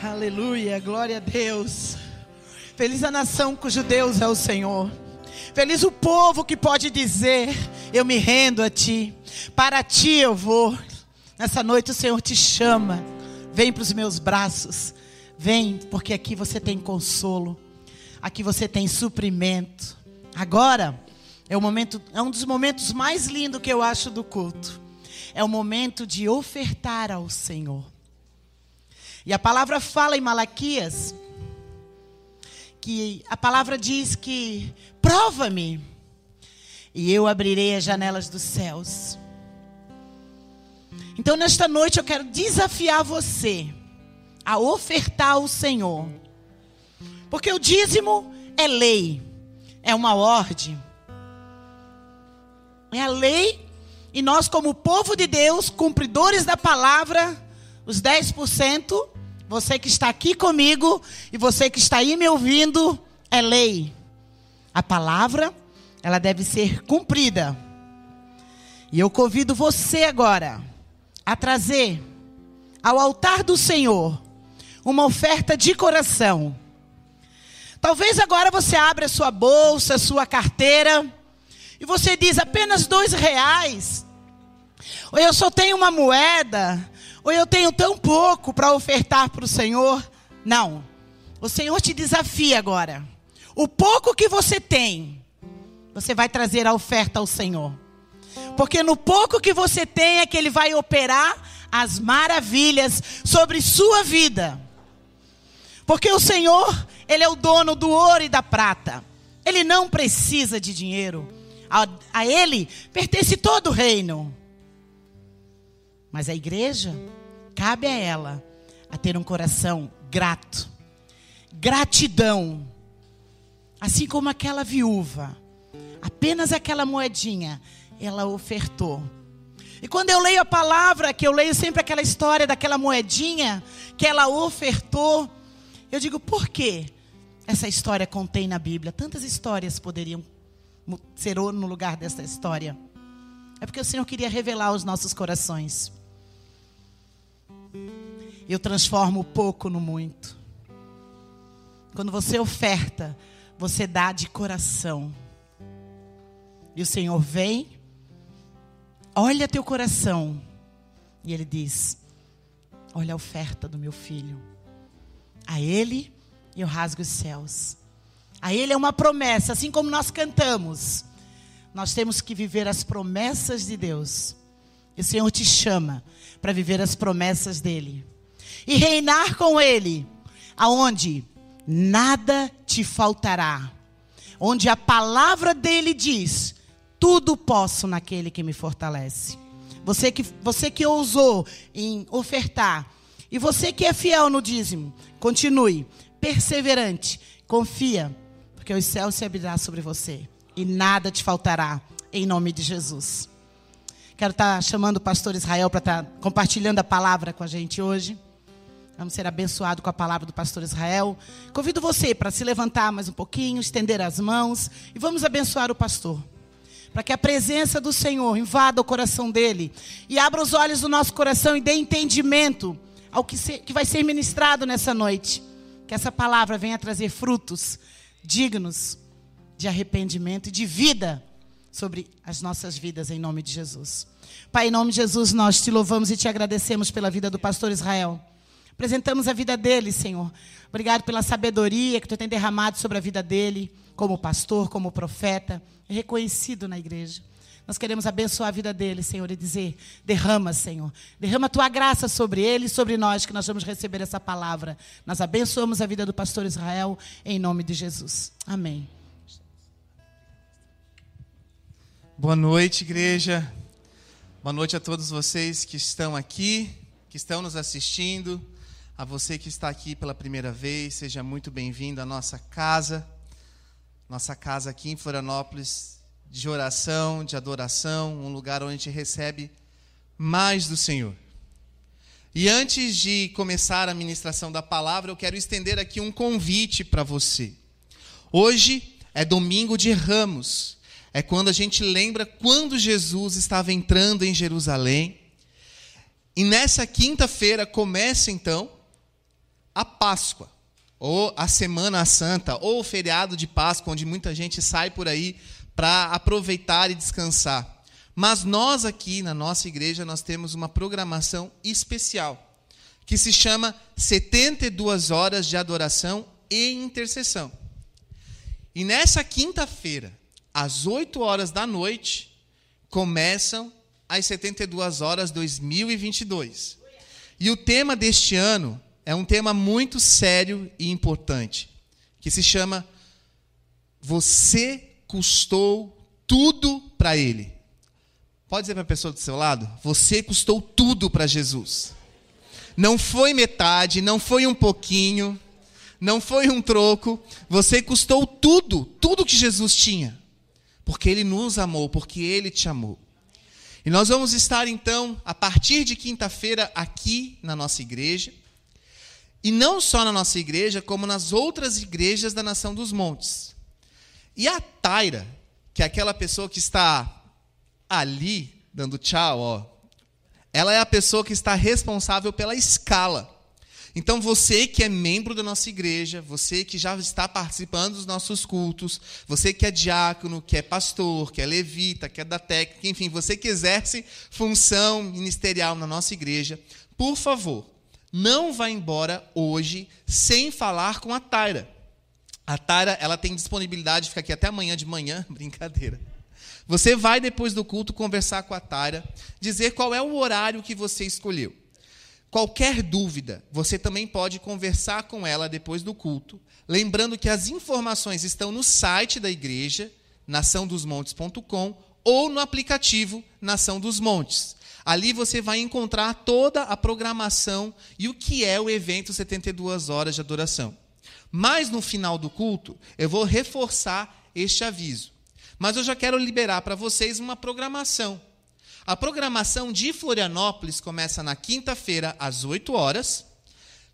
Aleluia, glória a Deus. Feliz a nação cujo Deus é o Senhor. Feliz o povo que pode dizer: Eu me rendo a ti, para ti eu vou. Nessa noite o Senhor te chama. Vem para os meus braços. Vem, porque aqui você tem consolo. Aqui você tem suprimento. Agora é o momento, é um dos momentos mais lindos que eu acho do culto. É o momento de ofertar ao Senhor. E a palavra fala em Malaquias que a palavra diz que prova-me e eu abrirei as janelas dos céus. Então nesta noite eu quero desafiar você a ofertar ao Senhor. Porque o dízimo é lei, é uma ordem. É a lei e nós como povo de Deus, cumpridores da palavra, os 10% você que está aqui comigo e você que está aí me ouvindo, é lei. A palavra, ela deve ser cumprida. E eu convido você agora a trazer ao altar do Senhor uma oferta de coração. Talvez agora você abra sua bolsa, sua carteira, e você diz apenas dois reais. Ou eu só tenho uma moeda ou eu tenho tão pouco para ofertar para o Senhor. Não. O Senhor te desafia agora. O pouco que você tem, você vai trazer a oferta ao Senhor. Porque no pouco que você tem é que Ele vai operar as maravilhas sobre sua vida. Porque o Senhor, Ele é o dono do ouro e da prata. Ele não precisa de dinheiro. A, a Ele pertence todo o reino. Mas a igreja Cabe a ela a ter um coração grato. Gratidão. Assim como aquela viúva, apenas aquela moedinha, ela ofertou. E quando eu leio a palavra, que eu leio sempre aquela história daquela moedinha que ela ofertou, eu digo, por que essa história contém na Bíblia? Tantas histórias poderiam ser no lugar dessa história. É porque o Senhor queria revelar aos nossos corações. Eu transformo o pouco no muito. Quando você oferta, você dá de coração. E o Senhor vem, olha teu coração. E Ele diz: Olha a oferta do meu filho. A Ele eu rasgo os céus. A Ele é uma promessa, assim como nós cantamos. Nós temos que viver as promessas de Deus. E o Senhor te chama para viver as promessas dEle e reinar com Ele, aonde nada te faltará, onde a palavra dele diz: tudo posso naquele que me fortalece. Você que, você que ousou em ofertar, e você que é fiel no dízimo, continue, perseverante, confia, porque os céus se abrirão sobre você e nada te faltará, em nome de Jesus. Quero estar chamando o pastor Israel para estar compartilhando a palavra com a gente hoje. Vamos ser abençoados com a palavra do pastor Israel. Convido você para se levantar mais um pouquinho, estender as mãos e vamos abençoar o pastor. Para que a presença do Senhor invada o coração dele e abra os olhos do nosso coração e dê entendimento ao que, se, que vai ser ministrado nessa noite. Que essa palavra venha trazer frutos dignos de arrependimento e de vida sobre as nossas vidas, em nome de Jesus. Pai, em nome de Jesus, nós te louvamos e te agradecemos pela vida do pastor Israel. Apresentamos a vida dele, Senhor. Obrigado pela sabedoria que tu tem derramado sobre a vida dele, como pastor, como profeta, reconhecido na igreja. Nós queremos abençoar a vida dele, Senhor, e dizer: derrama, Senhor. Derrama a tua graça sobre ele e sobre nós, que nós vamos receber essa palavra. Nós abençoamos a vida do pastor Israel, em nome de Jesus. Amém. Boa noite, igreja. Boa noite a todos vocês que estão aqui, que estão nos assistindo. A você que está aqui pela primeira vez, seja muito bem-vindo à nossa casa, nossa casa aqui em Florianópolis, de oração, de adoração, um lugar onde a gente recebe mais do Senhor. E antes de começar a ministração da palavra, eu quero estender aqui um convite para você. Hoje é domingo de Ramos, é quando a gente lembra quando Jesus estava entrando em Jerusalém. E nessa quinta-feira começa então a Páscoa, ou a Semana Santa, ou o feriado de Páscoa, onde muita gente sai por aí para aproveitar e descansar. Mas nós aqui na nossa igreja nós temos uma programação especial que se chama 72 horas de adoração e intercessão. E nessa quinta-feira, às 8 horas da noite, começam as 72 horas 2022. E o tema deste ano é um tema muito sério e importante, que se chama Você custou tudo para ele. Pode dizer para a pessoa do seu lado? Você custou tudo para Jesus. Não foi metade, não foi um pouquinho, não foi um troco. Você custou tudo, tudo que Jesus tinha. Porque ele nos amou, porque ele te amou. E nós vamos estar então, a partir de quinta-feira, aqui na nossa igreja. E não só na nossa igreja, como nas outras igrejas da Nação dos Montes. E a Taira, que é aquela pessoa que está ali, dando tchau, ó, ela é a pessoa que está responsável pela escala. Então, você que é membro da nossa igreja, você que já está participando dos nossos cultos, você que é diácono, que é pastor, que é levita, que é da técnica, enfim, você que exerce função ministerial na nossa igreja, por favor, não vá embora hoje sem falar com a Taira. A Taira, ela tem disponibilidade de ficar aqui até amanhã de manhã, brincadeira. Você vai depois do culto conversar com a Tara, dizer qual é o horário que você escolheu. Qualquer dúvida, você também pode conversar com ela depois do culto, lembrando que as informações estão no site da igreja, naçãodosmontes.com, ou no aplicativo Nação dos Montes. Ali você vai encontrar toda a programação e o que é o evento 72 horas de adoração. Mas no final do culto, eu vou reforçar este aviso. Mas eu já quero liberar para vocês uma programação. A programação de Florianópolis começa na quinta-feira, às 8 horas.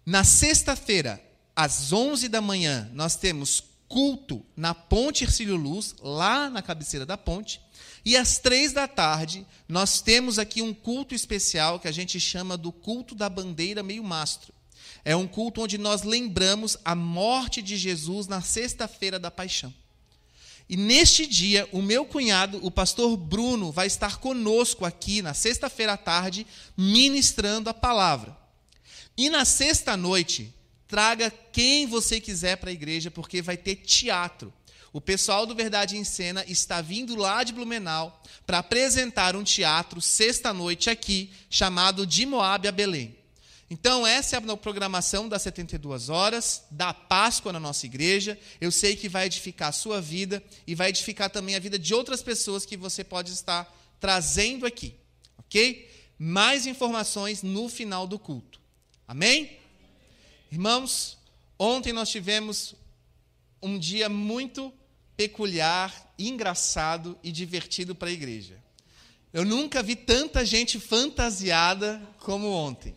Na sexta-feira, às 11 da manhã, nós temos culto na Ponte Ercílio Luz, lá na cabeceira da ponte. E às três da tarde, nós temos aqui um culto especial que a gente chama do culto da bandeira meio mastro. É um culto onde nós lembramos a morte de Jesus na sexta-feira da paixão. E neste dia, o meu cunhado, o pastor Bruno, vai estar conosco aqui na sexta-feira à tarde, ministrando a palavra. E na sexta-noite, traga quem você quiser para a igreja, porque vai ter teatro. O pessoal do Verdade em Cena está vindo lá de Blumenau para apresentar um teatro sexta-noite aqui, chamado De Moab a Belém. Então, essa é a programação das 72 horas, da Páscoa na nossa igreja. Eu sei que vai edificar a sua vida e vai edificar também a vida de outras pessoas que você pode estar trazendo aqui. Ok? Mais informações no final do culto. Amém? Irmãos, ontem nós tivemos um dia muito peculiar, engraçado e divertido para a igreja. Eu nunca vi tanta gente fantasiada como ontem.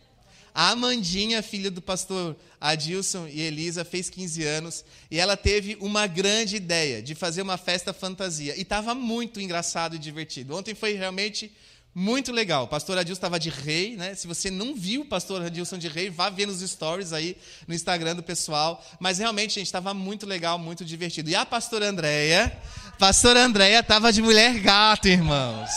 A Amandinha, filha do pastor Adilson e Elisa, fez 15 anos e ela teve uma grande ideia de fazer uma festa fantasia. E estava muito engraçado e divertido. Ontem foi realmente muito legal. O pastor Adilson estava de rei, né? Se você não viu o pastor Adilson de rei, vá ver nos stories aí no Instagram do pessoal. Mas realmente, gente, estava muito legal, muito divertido. E a pastora Andréia, pastora Andréia estava de mulher gato, irmãos.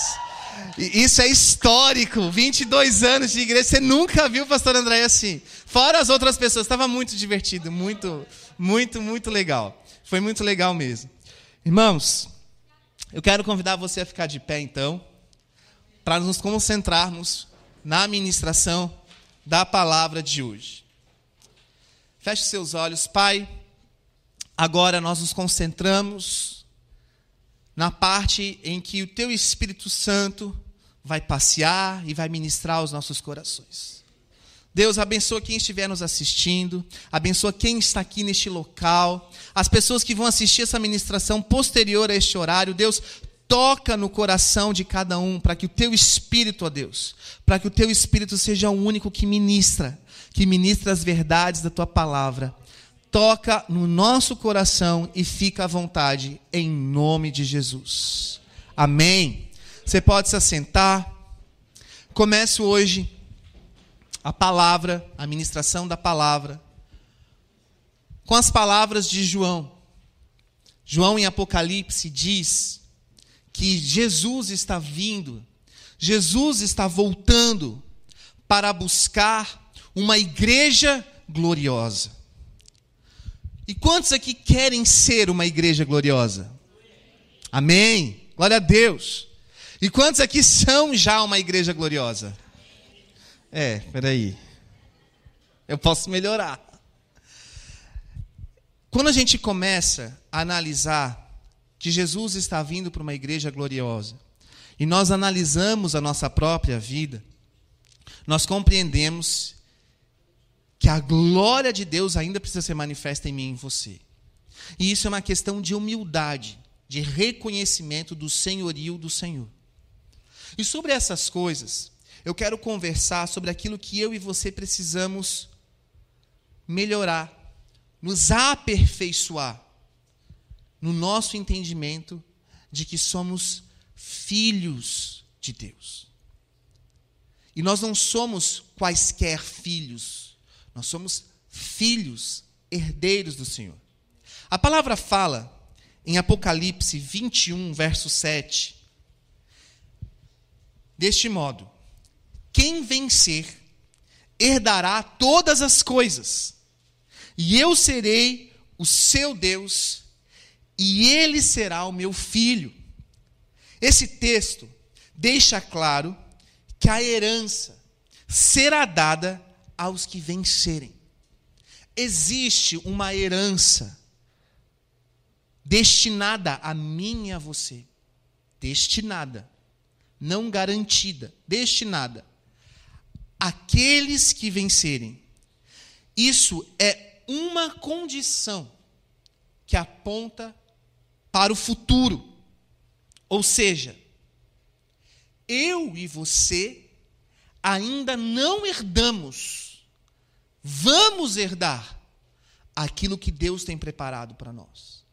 Isso é histórico. 22 anos de igreja. Você nunca viu o pastor André assim. Fora as outras pessoas. Estava muito divertido. Muito, muito, muito legal. Foi muito legal mesmo. Irmãos, eu quero convidar você a ficar de pé então. Para nos concentrarmos na ministração da palavra de hoje. Feche seus olhos, Pai. Agora nós nos concentramos na parte em que o teu Espírito Santo vai passear e vai ministrar aos nossos corações. Deus abençoa quem estiver nos assistindo, abençoa quem está aqui neste local, as pessoas que vão assistir essa ministração posterior a este horário. Deus, toca no coração de cada um, para que o teu espírito, ó Deus, para que o teu espírito seja o único que ministra, que ministra as verdades da tua palavra toca no nosso coração e fica à vontade, em nome de Jesus. Amém. Você pode se assentar. Começo hoje a palavra, a ministração da palavra, com as palavras de João. João, em Apocalipse, diz que Jesus está vindo, Jesus está voltando para buscar uma igreja gloriosa. E quantos aqui querem ser uma igreja gloriosa? Amém. Glória a Deus. E quantos aqui são já uma igreja gloriosa? É, peraí. Eu posso melhorar. Quando a gente começa a analisar que Jesus está vindo para uma igreja gloriosa, e nós analisamos a nossa própria vida, nós compreendemos que a glória de Deus ainda precisa ser manifesta em mim e em você. E isso é uma questão de humildade, de reconhecimento do senhorio do Senhor. E sobre essas coisas, eu quero conversar sobre aquilo que eu e você precisamos melhorar, nos aperfeiçoar no nosso entendimento de que somos filhos de Deus. E nós não somos quaisquer filhos, nós somos filhos, herdeiros do Senhor. A palavra fala em Apocalipse 21, verso 7, deste modo: Quem vencer herdará todas as coisas, e eu serei o seu Deus, e ele será o meu filho. Esse texto deixa claro que a herança será dada aos que vencerem. Existe uma herança destinada a mim e a você. Destinada. Não garantida. Destinada. Aqueles que vencerem. Isso é uma condição que aponta para o futuro. Ou seja, eu e você ainda não herdamos, vamos herdar aquilo que Deus tem preparado para nós.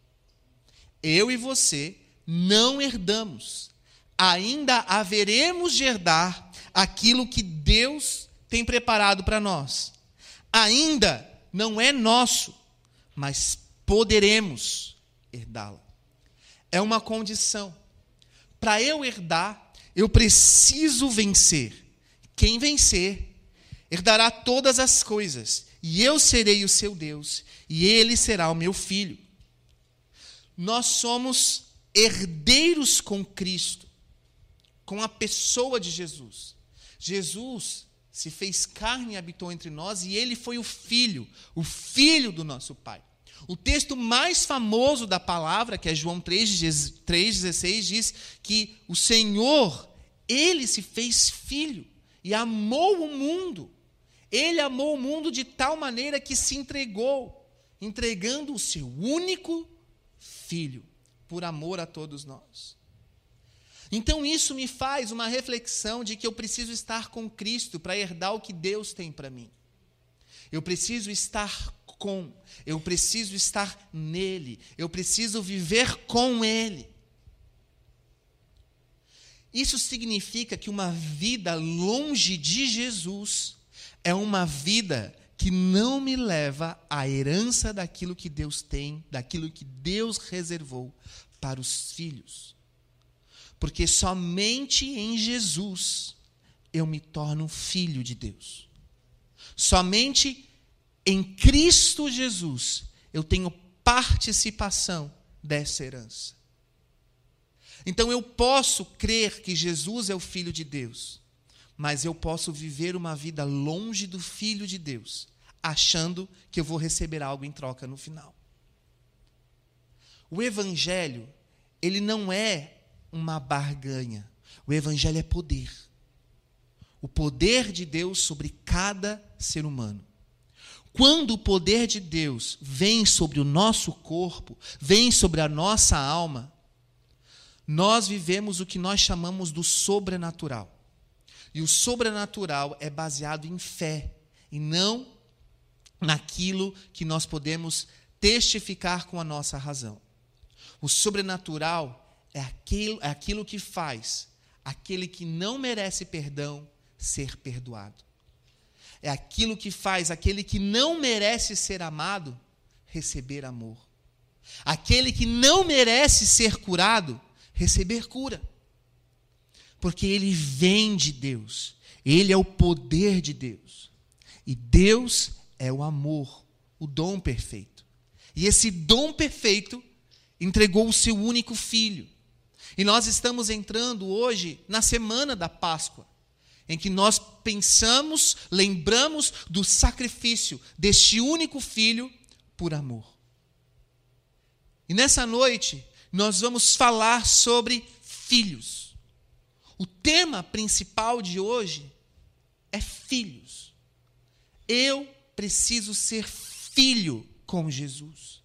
Eu e você não herdamos, ainda haveremos de herdar aquilo que Deus tem preparado para nós. Ainda não é nosso, mas poderemos herdá-la. É uma condição. Para eu herdar, eu preciso vencer. Quem vencer, herdará todas as coisas, e eu serei o seu Deus, e ele será o meu filho. Nós somos herdeiros com Cristo, com a pessoa de Jesus. Jesus se fez carne e habitou entre nós, e ele foi o filho, o filho do nosso Pai. O texto mais famoso da palavra, que é João 3,16, diz que o Senhor, ele se fez filho e amou o mundo. Ele amou o mundo de tal maneira que se entregou, entregando o seu único filho, por amor a todos nós. Então isso me faz uma reflexão de que eu preciso estar com Cristo para herdar o que Deus tem para mim. Eu preciso estar com, eu preciso estar nele, eu preciso viver com ele. Isso significa que uma vida longe de Jesus é uma vida que não me leva à herança daquilo que Deus tem, daquilo que Deus reservou para os filhos. Porque somente em Jesus eu me torno filho de Deus. Somente em Cristo Jesus eu tenho participação dessa herança. Então eu posso crer que Jesus é o Filho de Deus, mas eu posso viver uma vida longe do Filho de Deus, achando que eu vou receber algo em troca no final. O Evangelho, ele não é uma barganha. O Evangelho é poder. O poder de Deus sobre cada ser humano. Quando o poder de Deus vem sobre o nosso corpo, vem sobre a nossa alma, nós vivemos o que nós chamamos do sobrenatural. E o sobrenatural é baseado em fé e não naquilo que nós podemos testificar com a nossa razão. O sobrenatural é aquilo, é aquilo que faz aquele que não merece perdão ser perdoado. É aquilo que faz aquele que não merece ser amado receber amor. Aquele que não merece ser curado, receber cura. Porque ele vem de Deus, ele é o poder de Deus. E Deus é o amor, o dom perfeito. E esse dom perfeito entregou o seu único filho. E nós estamos entrando hoje na semana da Páscoa, em que nós pensamos, lembramos do sacrifício deste único filho por amor. E nessa noite, nós vamos falar sobre filhos. O tema principal de hoje é filhos. Eu preciso ser filho com Jesus.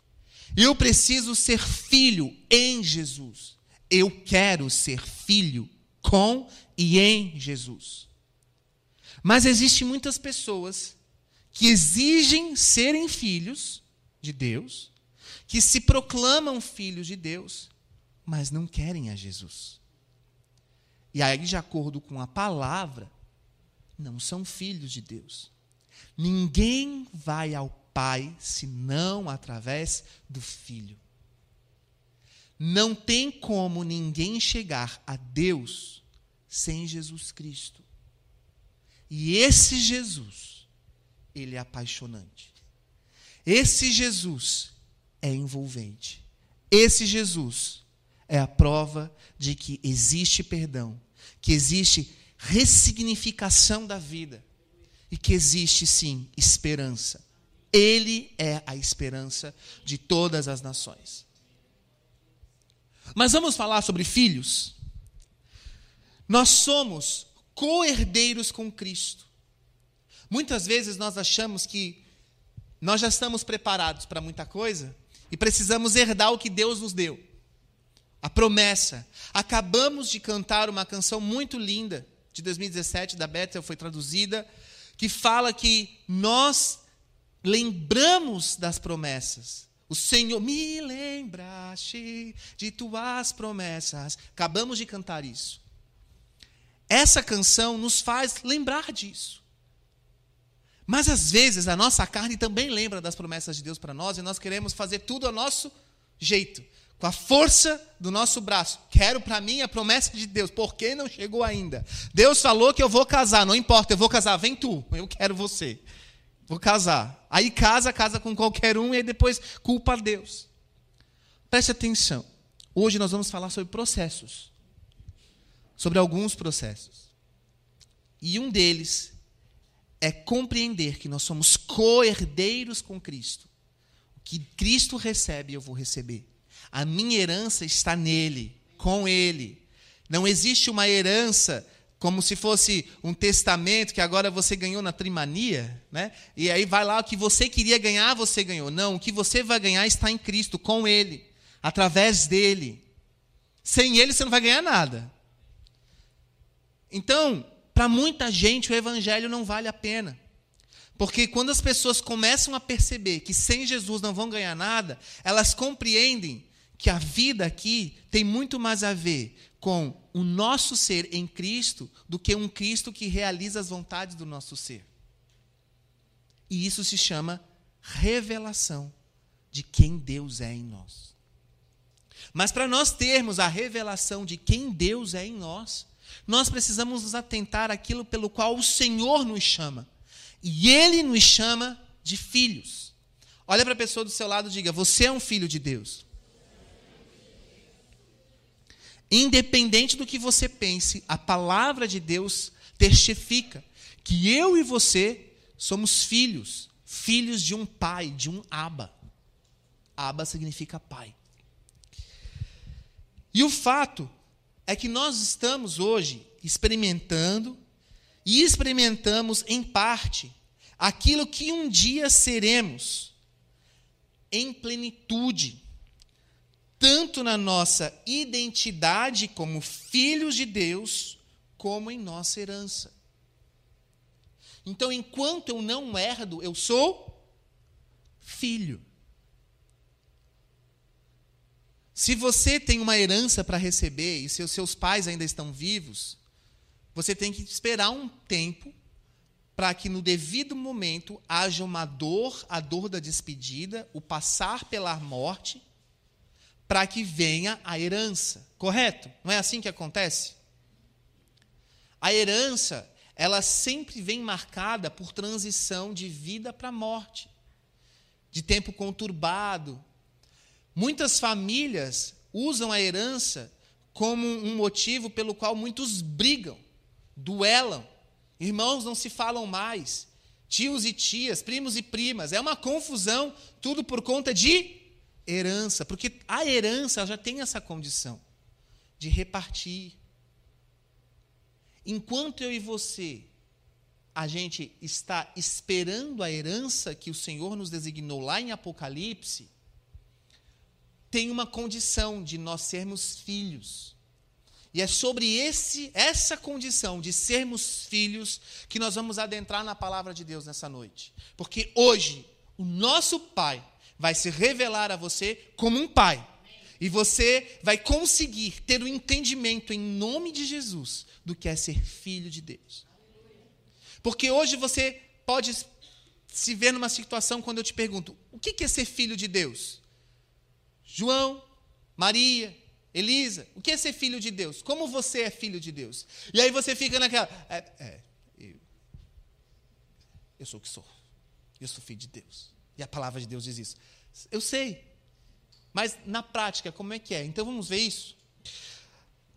Eu preciso ser filho em Jesus. Eu quero ser filho com e em Jesus. Mas existem muitas pessoas que exigem serem filhos de Deus, que se proclamam filhos de Deus, mas não querem a Jesus. E aí, de acordo com a palavra, não são filhos de Deus. Ninguém vai ao Pai senão através do Filho. Não tem como ninguém chegar a Deus sem Jesus Cristo. E esse Jesus, ele é apaixonante. Esse Jesus é envolvente. Esse Jesus é a prova de que existe perdão, que existe ressignificação da vida e que existe sim esperança. Ele é a esperança de todas as nações. Mas vamos falar sobre filhos? Nós somos co-herdeiros com Cristo. Muitas vezes nós achamos que nós já estamos preparados para muita coisa e precisamos herdar o que Deus nos deu. A promessa. Acabamos de cantar uma canção muito linda de 2017 da Bethel foi traduzida que fala que nós lembramos das promessas. O Senhor me lembraste de tuas promessas. Acabamos de cantar isso. Essa canção nos faz lembrar disso. Mas às vezes a nossa carne também lembra das promessas de Deus para nós e nós queremos fazer tudo ao nosso jeito, com a força do nosso braço. Quero para mim a promessa de Deus, por que não chegou ainda? Deus falou que eu vou casar, não importa, eu vou casar, vem tu, eu quero você. Vou casar. Aí casa, casa com qualquer um e aí depois culpa a Deus. Preste atenção. Hoje nós vamos falar sobre processos. Sobre alguns processos. E um deles é compreender que nós somos co-herdeiros com Cristo. O que Cristo recebe, eu vou receber. A minha herança está nele, com ele. Não existe uma herança como se fosse um testamento que agora você ganhou na trimania, né? E aí vai lá o que você queria ganhar, você ganhou. Não, o que você vai ganhar está em Cristo, com ele, através dele. Sem ele você não vai ganhar nada. Então, para muita gente o evangelho não vale a pena. Porque quando as pessoas começam a perceber que sem Jesus não vão ganhar nada, elas compreendem que a vida aqui tem muito mais a ver com o nosso ser em Cristo do que um Cristo que realiza as vontades do nosso ser. E isso se chama revelação de quem Deus é em nós. Mas para nós termos a revelação de quem Deus é em nós, nós precisamos nos atentar àquilo pelo qual o Senhor nos chama. E Ele nos chama de filhos. Olha para a pessoa do seu lado e diga: Você é um filho de Deus. Independente do que você pense, a palavra de Deus testifica que eu e você somos filhos, filhos de um pai, de um Aba. Aba significa pai. E o fato é que nós estamos hoje experimentando e experimentamos em parte aquilo que um dia seremos em plenitude tanto na nossa identidade como filhos de Deus, como em nossa herança. Então, enquanto eu não herdo, eu sou filho. Se você tem uma herança para receber e seus, seus pais ainda estão vivos, você tem que esperar um tempo para que no devido momento haja uma dor, a dor da despedida, o passar pela morte, para que venha a herança. Correto? Não é assim que acontece? A herança, ela sempre vem marcada por transição de vida para morte, de tempo conturbado. Muitas famílias usam a herança como um motivo pelo qual muitos brigam, duelam. Irmãos não se falam mais. Tios e tias, primos e primas. É uma confusão, tudo por conta de herança. Porque a herança já tem essa condição de repartir. Enquanto eu e você, a gente está esperando a herança que o Senhor nos designou lá em Apocalipse, tem uma condição de nós sermos filhos. E é sobre esse, essa condição de sermos filhos que nós vamos adentrar na palavra de Deus nessa noite. Porque hoje, o nosso Pai vai se revelar a você como um Pai. E você vai conseguir ter o um entendimento em nome de Jesus do que é ser filho de Deus. Porque hoje você pode se ver numa situação quando eu te pergunto: o que é ser filho de Deus? João, Maria, Elisa, o que é ser filho de Deus? Como você é filho de Deus? E aí você fica naquela. É, é, eu, eu sou o que sou. Eu sou filho de Deus. E a palavra de Deus diz isso. Eu sei. Mas na prática, como é que é? Então vamos ver isso.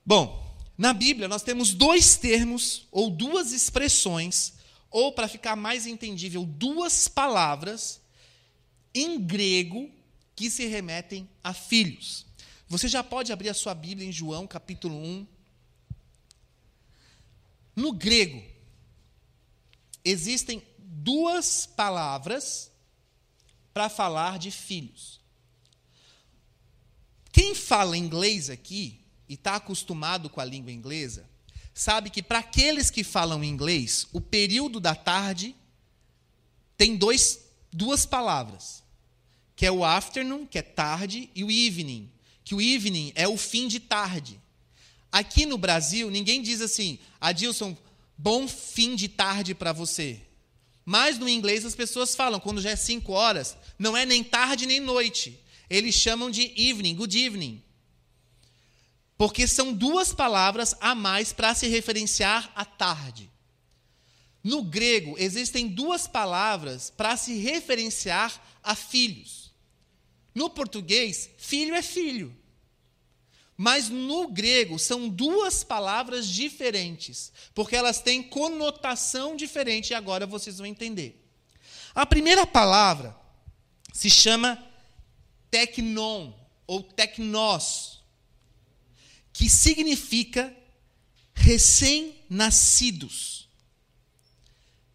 Bom, na Bíblia nós temos dois termos, ou duas expressões, ou para ficar mais entendível, duas palavras em grego que se remetem a filhos. Você já pode abrir a sua Bíblia em João, capítulo 1. No grego, existem duas palavras para falar de filhos. Quem fala inglês aqui e está acostumado com a língua inglesa, sabe que para aqueles que falam inglês, o período da tarde tem dois, duas palavras que é o afternoon, que é tarde, e o evening, que o evening é o fim de tarde. Aqui no Brasil, ninguém diz assim, Adilson, bom fim de tarde para você. Mas no inglês as pessoas falam, quando já é cinco horas, não é nem tarde nem noite. Eles chamam de evening, good evening. Porque são duas palavras a mais para se referenciar à tarde. No grego, existem duas palavras para se referenciar a filhos. No português, filho é filho. Mas no grego são duas palavras diferentes, porque elas têm conotação diferente e agora vocês vão entender. A primeira palavra se chama teknon ou teknos, que significa recém-nascidos,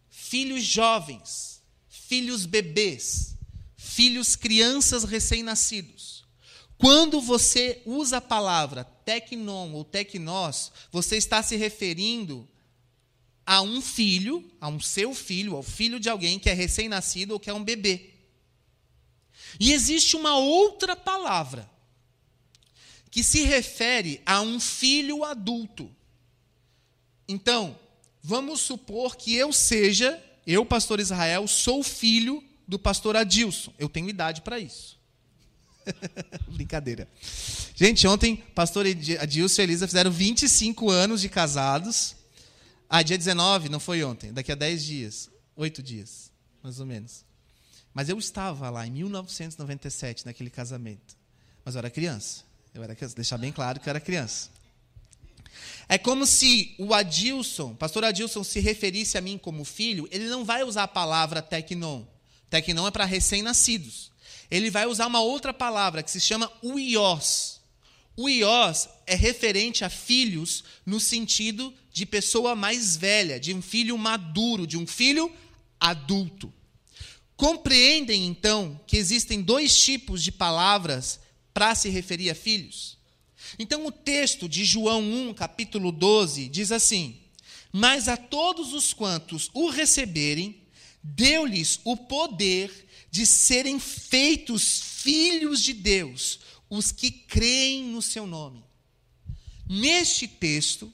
filhos jovens, filhos bebês filhos, crianças recém-nascidos. Quando você usa a palavra tecnon ou tecnós, você está se referindo a um filho, a um seu filho, ao filho de alguém que é recém-nascido ou que é um bebê. E existe uma outra palavra que se refere a um filho adulto. Então, vamos supor que eu seja, eu, pastor Israel, sou filho do pastor Adilson. Eu tenho idade para isso. Brincadeira. Gente, ontem, pastor Adilson e Elisa fizeram 25 anos de casados. Ah, dia 19, não foi ontem, daqui a 10 dias. Oito dias, mais ou menos. Mas eu estava lá em 1997, naquele casamento. Mas eu era criança. Eu era criança, deixar bem claro que eu era criança. É como se o Adilson, pastor Adilson, se referisse a mim como filho, ele não vai usar a palavra tecnon. Tecnon é para recém-nascidos. Ele vai usar uma outra palavra que se chama uios. Uios é referente a filhos no sentido de pessoa mais velha, de um filho maduro, de um filho adulto. Compreendem então que existem dois tipos de palavras para se referir a filhos? Então o texto de João 1, capítulo 12, diz assim: Mas a todos os quantos o receberem, deu-lhes o poder de serem feitos filhos de Deus, os que creem no seu nome. Neste texto,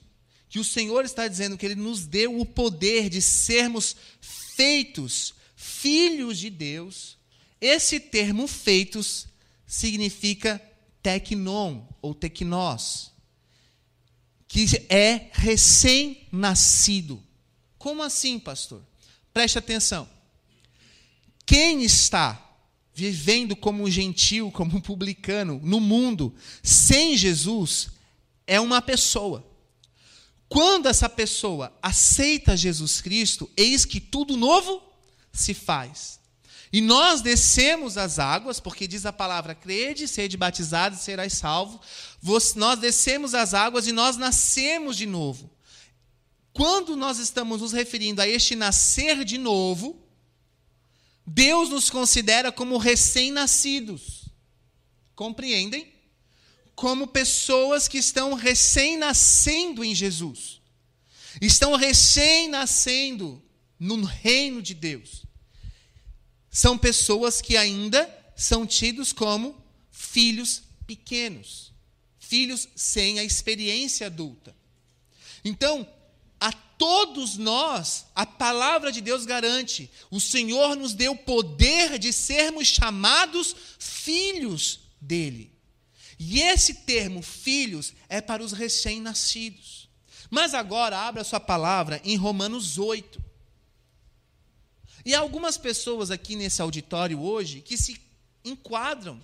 que o Senhor está dizendo que Ele nos deu o poder de sermos feitos filhos de Deus, esse termo feitos significa tecnon ou tecnós, que é recém-nascido. Como assim, pastor? Preste atenção. Quem está vivendo como um gentil, como um publicano no mundo sem Jesus é uma pessoa. Quando essa pessoa aceita Jesus Cristo, eis que tudo novo se faz. E nós descemos as águas, porque diz a palavra: crede, sede batizado e serás salvo. Nós descemos as águas e nós nascemos de novo. Quando nós estamos nos referindo a este nascer de novo, Deus nos considera como recém-nascidos. Compreendem? Como pessoas que estão recém-nascendo em Jesus. Estão recém-nascendo no reino de Deus são pessoas que ainda são tidos como filhos pequenos, filhos sem a experiência adulta. Então, todos nós, a palavra de Deus garante: o Senhor nos deu o poder de sermos chamados filhos dele. E esse termo, filhos, é para os recém-nascidos. Mas agora, abra sua palavra em Romanos 8. E há algumas pessoas aqui nesse auditório hoje que se enquadram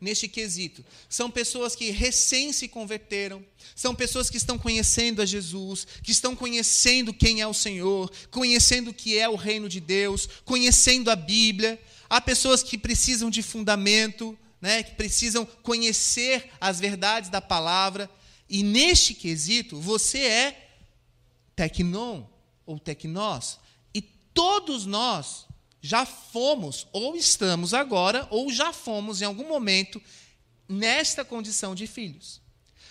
neste quesito. São pessoas que recém se converteram, são pessoas que estão conhecendo a Jesus, que estão conhecendo quem é o Senhor, conhecendo o que é o reino de Deus, conhecendo a Bíblia. Há pessoas que precisam de fundamento, né, que precisam conhecer as verdades da palavra. E neste quesito, você é tecnon ou tecnós, Todos nós já fomos, ou estamos agora, ou já fomos em algum momento nesta condição de filhos.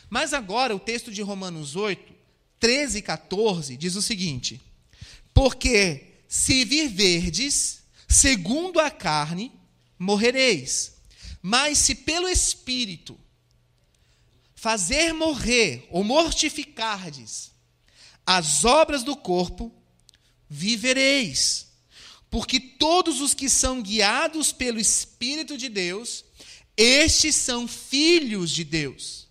Mas agora o texto de Romanos 8, 13 e 14 diz o seguinte: Porque se viverdes segundo a carne, morrereis. Mas se pelo Espírito fazer morrer ou mortificardes as obras do corpo, vivereis. Porque todos os que são guiados pelo Espírito de Deus, estes são filhos de Deus.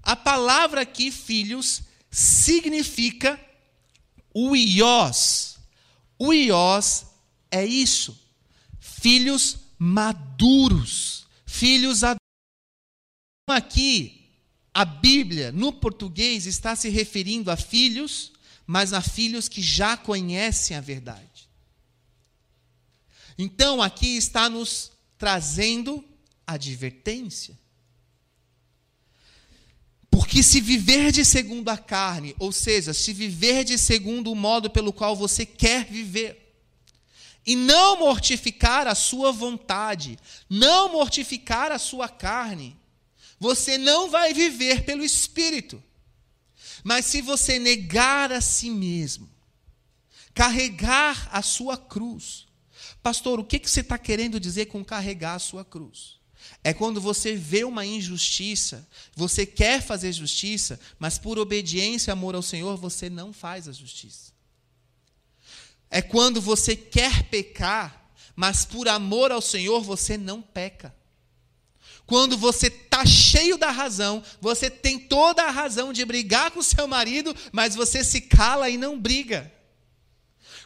A palavra aqui, filhos, significa o iós. O iós é isso. Filhos maduros, filhos adultos. Aqui, a Bíblia, no português, está se referindo a filhos mas a filhos que já conhecem a verdade. Então, aqui está nos trazendo advertência. Porque se viver de segundo a carne, ou seja, se viver de segundo o modo pelo qual você quer viver, e não mortificar a sua vontade, não mortificar a sua carne, você não vai viver pelo Espírito. Mas se você negar a si mesmo, carregar a sua cruz, pastor, o que, que você está querendo dizer com carregar a sua cruz? É quando você vê uma injustiça, você quer fazer justiça, mas por obediência e amor ao Senhor, você não faz a justiça. É quando você quer pecar, mas por amor ao Senhor, você não peca. Quando você está cheio da razão, você tem toda a razão de brigar com seu marido, mas você se cala e não briga.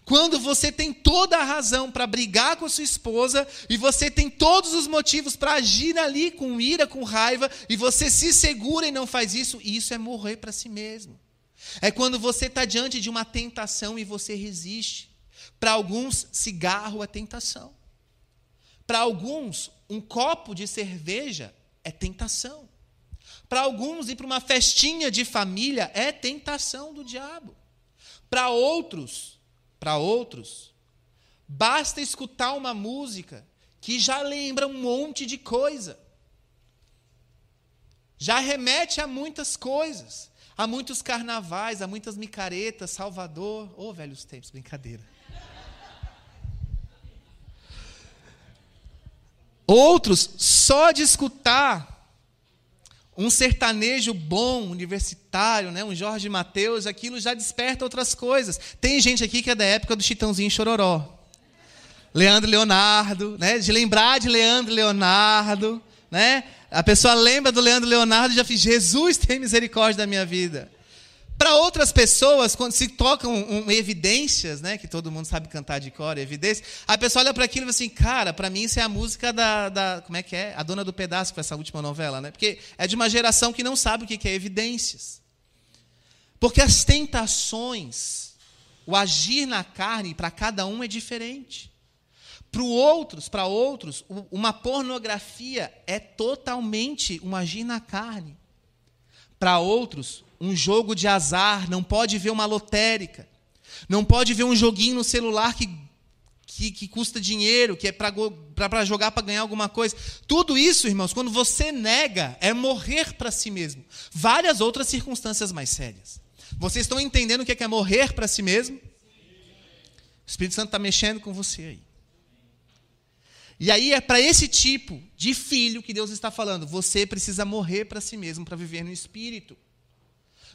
Quando você tem toda a razão para brigar com sua esposa e você tem todos os motivos para agir ali com ira, com raiva, e você se segura e não faz isso, isso é morrer para si mesmo. É quando você está diante de uma tentação e você resiste. Para alguns, cigarro é tentação. Para alguns, um copo de cerveja é tentação. Para alguns, ir para uma festinha de família é tentação do diabo. Para outros, para outros, basta escutar uma música que já lembra um monte de coisa. Já remete a muitas coisas, a muitos carnavais, a muitas micaretas, Salvador, ô oh, velhos tempos, brincadeira. Outros, só de escutar um sertanejo bom, universitário, né? um Jorge Mateus, aquilo já desperta outras coisas. Tem gente aqui que é da época do Chitãozinho Chororó. Leandro Leonardo, né? de lembrar de Leandro Leonardo. Né? A pessoa lembra do Leandro Leonardo e já fiz, Jesus tem misericórdia da minha vida. Para outras pessoas, quando se tocam um, evidências, né, que todo mundo sabe cantar de cor, evidências, a pessoa olha para aquilo e fala assim, cara, para mim isso é a música da, da, como é que é? A Dona do Pedaço, foi essa última novela, né? Porque é de uma geração que não sabe o que é evidências. Porque as tentações, o agir na carne, para cada um é diferente. Para outros, para outros, uma pornografia é totalmente um agir na carne. Para outros, um jogo de azar, não pode ver uma lotérica, não pode ver um joguinho no celular que, que, que custa dinheiro, que é para jogar para ganhar alguma coisa. Tudo isso, irmãos, quando você nega, é morrer para si mesmo. Várias outras circunstâncias mais sérias. Vocês estão entendendo o que é, que é morrer para si mesmo? O Espírito Santo está mexendo com você aí. E aí é para esse tipo de filho que Deus está falando. Você precisa morrer para si mesmo para viver no Espírito.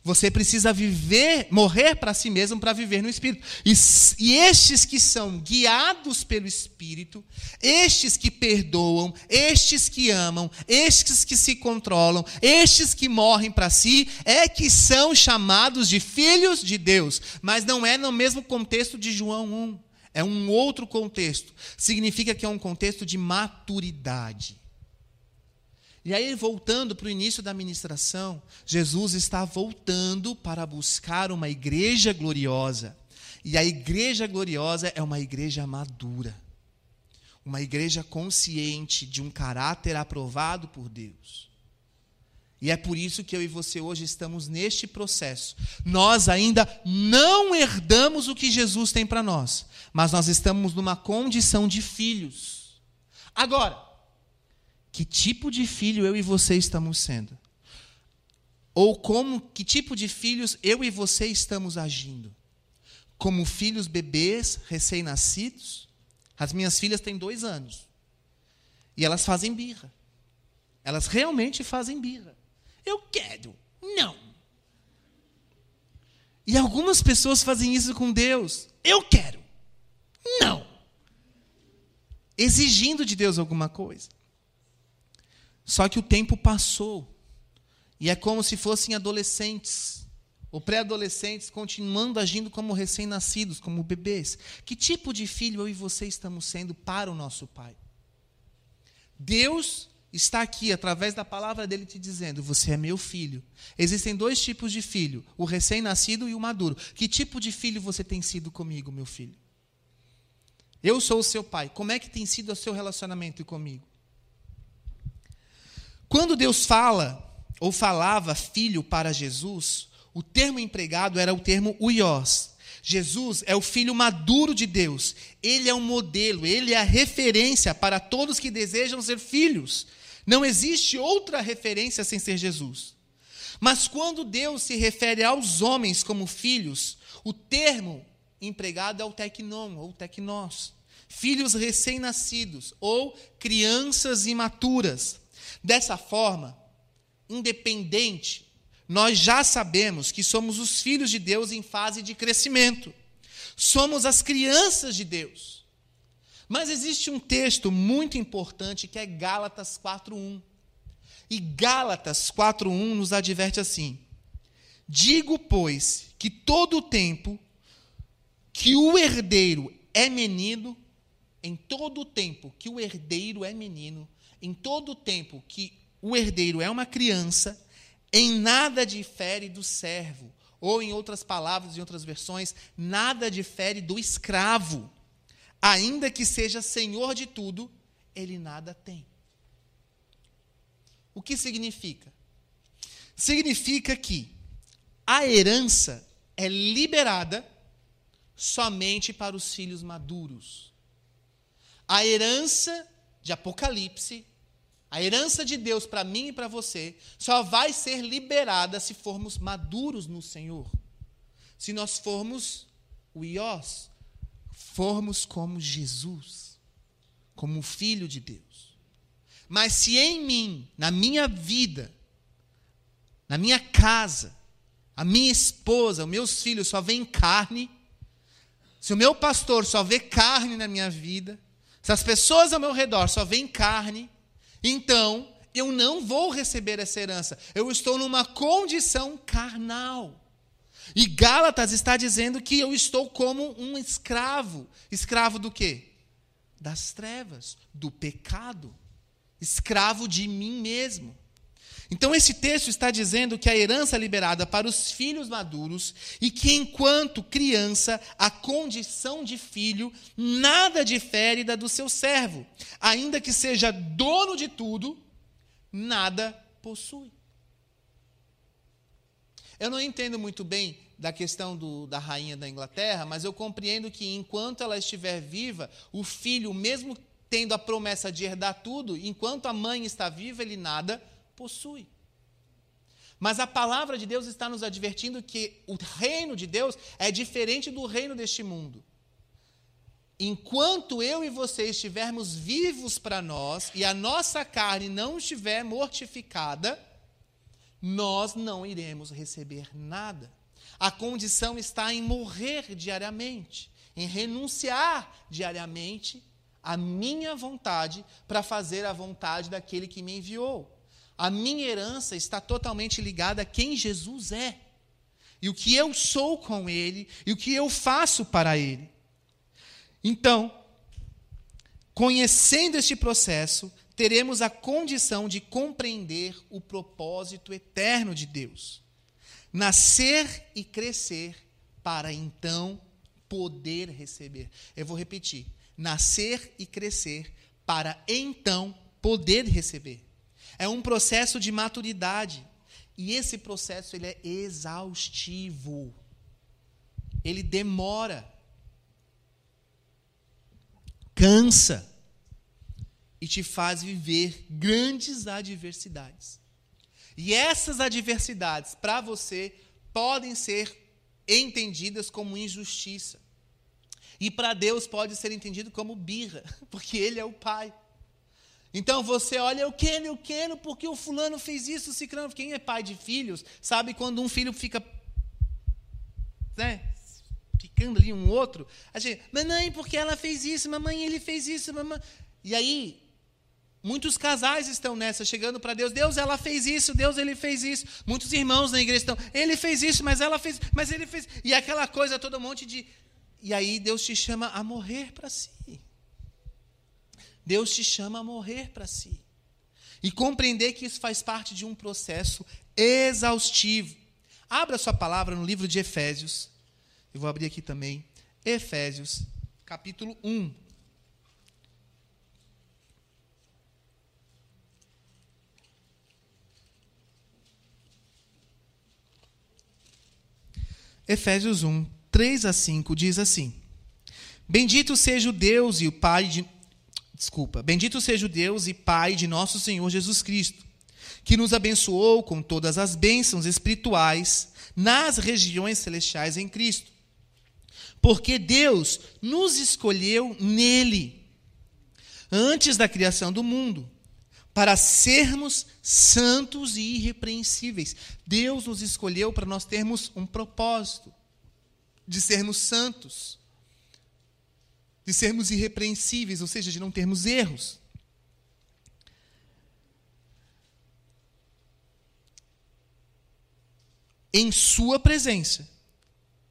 Você precisa viver, morrer para si mesmo para viver no Espírito. E, e, estes que são guiados pelo Espírito, estes que perdoam, estes que amam, estes que se controlam, estes que morrem para si, é que são chamados de filhos de Deus. Mas não é no mesmo contexto de João 1. É um outro contexto. Significa que é um contexto de maturidade. E aí, voltando para o início da ministração, Jesus está voltando para buscar uma igreja gloriosa. E a igreja gloriosa é uma igreja madura. Uma igreja consciente de um caráter aprovado por Deus. E é por isso que eu e você hoje estamos neste processo. Nós ainda não herdamos o que Jesus tem para nós, mas nós estamos numa condição de filhos. Agora, que tipo de filho eu e você estamos sendo? Ou como que tipo de filhos eu e você estamos agindo? Como filhos bebês recém-nascidos? As minhas filhas têm dois anos. E elas fazem birra. Elas realmente fazem birra. Eu quero. Não. E algumas pessoas fazem isso com Deus. Eu quero. Não. Exigindo de Deus alguma coisa. Só que o tempo passou. E é como se fossem adolescentes, ou pré-adolescentes, continuando agindo como recém-nascidos, como bebês. Que tipo de filho eu e você estamos sendo para o nosso Pai? Deus está aqui, através da palavra dele, te dizendo: Você é meu filho. Existem dois tipos de filho: o recém-nascido e o maduro. Que tipo de filho você tem sido comigo, meu filho? Eu sou o seu pai. Como é que tem sido o seu relacionamento comigo? Quando Deus fala ou falava filho para Jesus, o termo empregado era o termo uios. Jesus é o filho maduro de Deus. Ele é um modelo, ele é a referência para todos que desejam ser filhos. Não existe outra referência sem ser Jesus. Mas quando Deus se refere aos homens como filhos, o termo empregado é o tecnon ou tecnós. Filhos recém-nascidos ou crianças imaturas. Dessa forma, independente, nós já sabemos que somos os filhos de Deus em fase de crescimento. Somos as crianças de Deus. Mas existe um texto muito importante que é Gálatas 4:1. E Gálatas 4:1 nos adverte assim: Digo, pois, que todo o tempo que o herdeiro é menino, em todo o tempo que o herdeiro é menino, em todo o tempo que o herdeiro é uma criança, em nada difere do servo. Ou, em outras palavras, em outras versões, nada difere do escravo. Ainda que seja senhor de tudo, ele nada tem. O que significa? Significa que a herança é liberada somente para os filhos maduros. A herança de Apocalipse, a herança de Deus para mim e para você, só vai ser liberada se formos maduros no Senhor. Se nós formos o Iós, formos como Jesus, como filho de Deus. Mas se em mim, na minha vida, na minha casa, a minha esposa, os meus filhos só veem carne, se o meu pastor só vê carne na minha vida, se as pessoas ao meu redor só veem carne, então eu não vou receber essa herança. Eu estou numa condição carnal. E Gálatas está dizendo que eu estou como um escravo. Escravo do quê? Das trevas, do pecado. Escravo de mim mesmo. Então, esse texto está dizendo que a herança é liberada para os filhos maduros e que, enquanto criança, a condição de filho nada difere da do seu servo. Ainda que seja dono de tudo, nada possui. Eu não entendo muito bem da questão do, da rainha da Inglaterra, mas eu compreendo que enquanto ela estiver viva, o filho, mesmo tendo a promessa de herdar tudo, enquanto a mãe está viva, ele nada possui. Mas a palavra de Deus está nos advertindo que o reino de Deus é diferente do reino deste mundo. Enquanto eu e você estivermos vivos para nós e a nossa carne não estiver mortificada, nós não iremos receber nada. A condição está em morrer diariamente, em renunciar diariamente à minha vontade para fazer a vontade daquele que me enviou. A minha herança está totalmente ligada a quem Jesus é. E o que eu sou com Ele, e o que eu faço para Ele. Então, conhecendo este processo, teremos a condição de compreender o propósito eterno de Deus. Nascer e crescer para então poder receber. Eu vou repetir: nascer e crescer para então poder receber. É um processo de maturidade. E esse processo ele é exaustivo. Ele demora. Cansa e te faz viver grandes adversidades. E essas adversidades, para você, podem ser entendidas como injustiça. E para Deus pode ser entendido como birra, porque Ele é o Pai. Então você olha, eu quero, eu quero, porque o fulano fez isso, o ciclano. Quem é pai de filhos sabe quando um filho fica. Né, ficando ali um outro. A gente, mamãe, porque ela fez isso, mamãe, ele fez isso, mamãe. E aí, muitos casais estão nessa, chegando para Deus. Deus, ela fez isso, Deus, ele fez isso. Muitos irmãos na igreja estão, ele fez isso, mas ela fez, mas ele fez. E aquela coisa, todo um monte de. E aí Deus te chama a morrer para si. Deus te chama a morrer para si. E compreender que isso faz parte de um processo exaustivo. Abra sua palavra no livro de Efésios. Eu vou abrir aqui também. Efésios, capítulo 1. Efésios 1, 3 a 5 diz assim: Bendito seja o Deus e o Pai de Desculpa. Bendito seja o Deus e Pai de nosso Senhor Jesus Cristo, que nos abençoou com todas as bênçãos espirituais nas regiões celestiais em Cristo. Porque Deus nos escolheu nele, antes da criação do mundo, para sermos santos e irrepreensíveis. Deus nos escolheu para nós termos um propósito de sermos santos de sermos irrepreensíveis, ou seja, de não termos erros. Em Sua presença.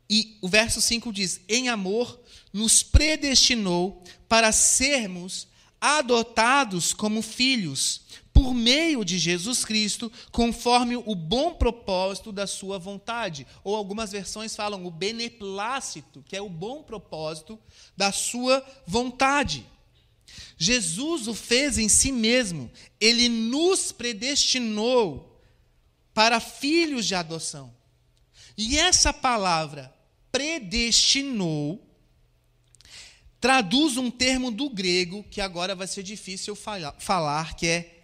E o verso 5 diz: Em amor nos predestinou para sermos adotados como filhos por meio de Jesus Cristo, conforme o bom propósito da sua vontade. Ou algumas versões falam o beneplácito, que é o bom propósito da sua vontade. Jesus o fez em si mesmo, ele nos predestinou para filhos de adoção. E essa palavra predestinou traduz um termo do grego que agora vai ser difícil falar, que é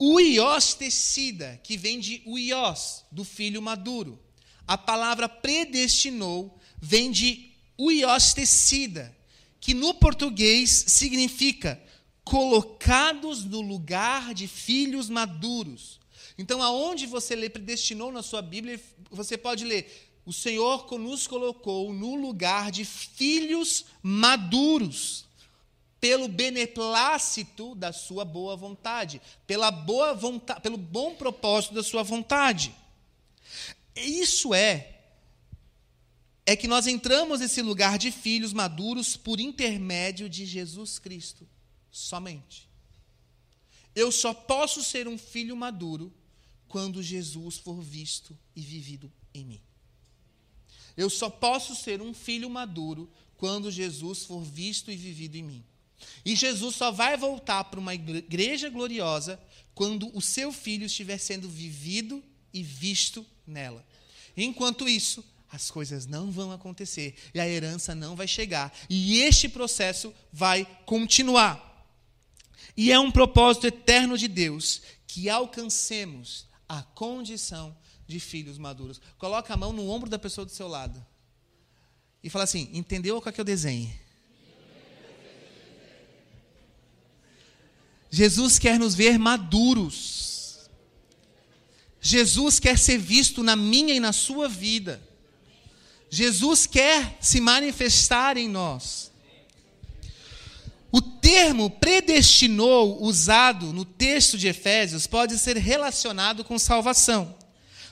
Uiostecida, que vem de uios, do filho maduro. A palavra predestinou vem de uiostecida, que no português significa colocados no lugar de filhos maduros. Então, aonde você lê predestinou na sua Bíblia, você pode ler: O Senhor nos colocou no lugar de filhos maduros, pelo beneplácito da sua boa vontade, pela boa vontade, pelo bom propósito da sua vontade. Isso é é que nós entramos nesse lugar de filhos maduros por intermédio de Jesus Cristo, somente. Eu só posso ser um filho maduro quando Jesus for visto e vivido em mim. Eu só posso ser um filho maduro quando Jesus for visto e vivido em mim. E Jesus só vai voltar para uma igreja gloriosa quando o seu filho estiver sendo vivido e visto nela. Enquanto isso, as coisas não vão acontecer e a herança não vai chegar. E este processo vai continuar. E é um propósito eterno de Deus que alcancemos a condição de filhos maduros. Coloca a mão no ombro da pessoa do seu lado. E fala assim: entendeu qual que é o desenho? Jesus quer nos ver maduros. Jesus quer ser visto na minha e na sua vida. Jesus quer se manifestar em nós. O termo predestinou, usado no texto de Efésios, pode ser relacionado com salvação,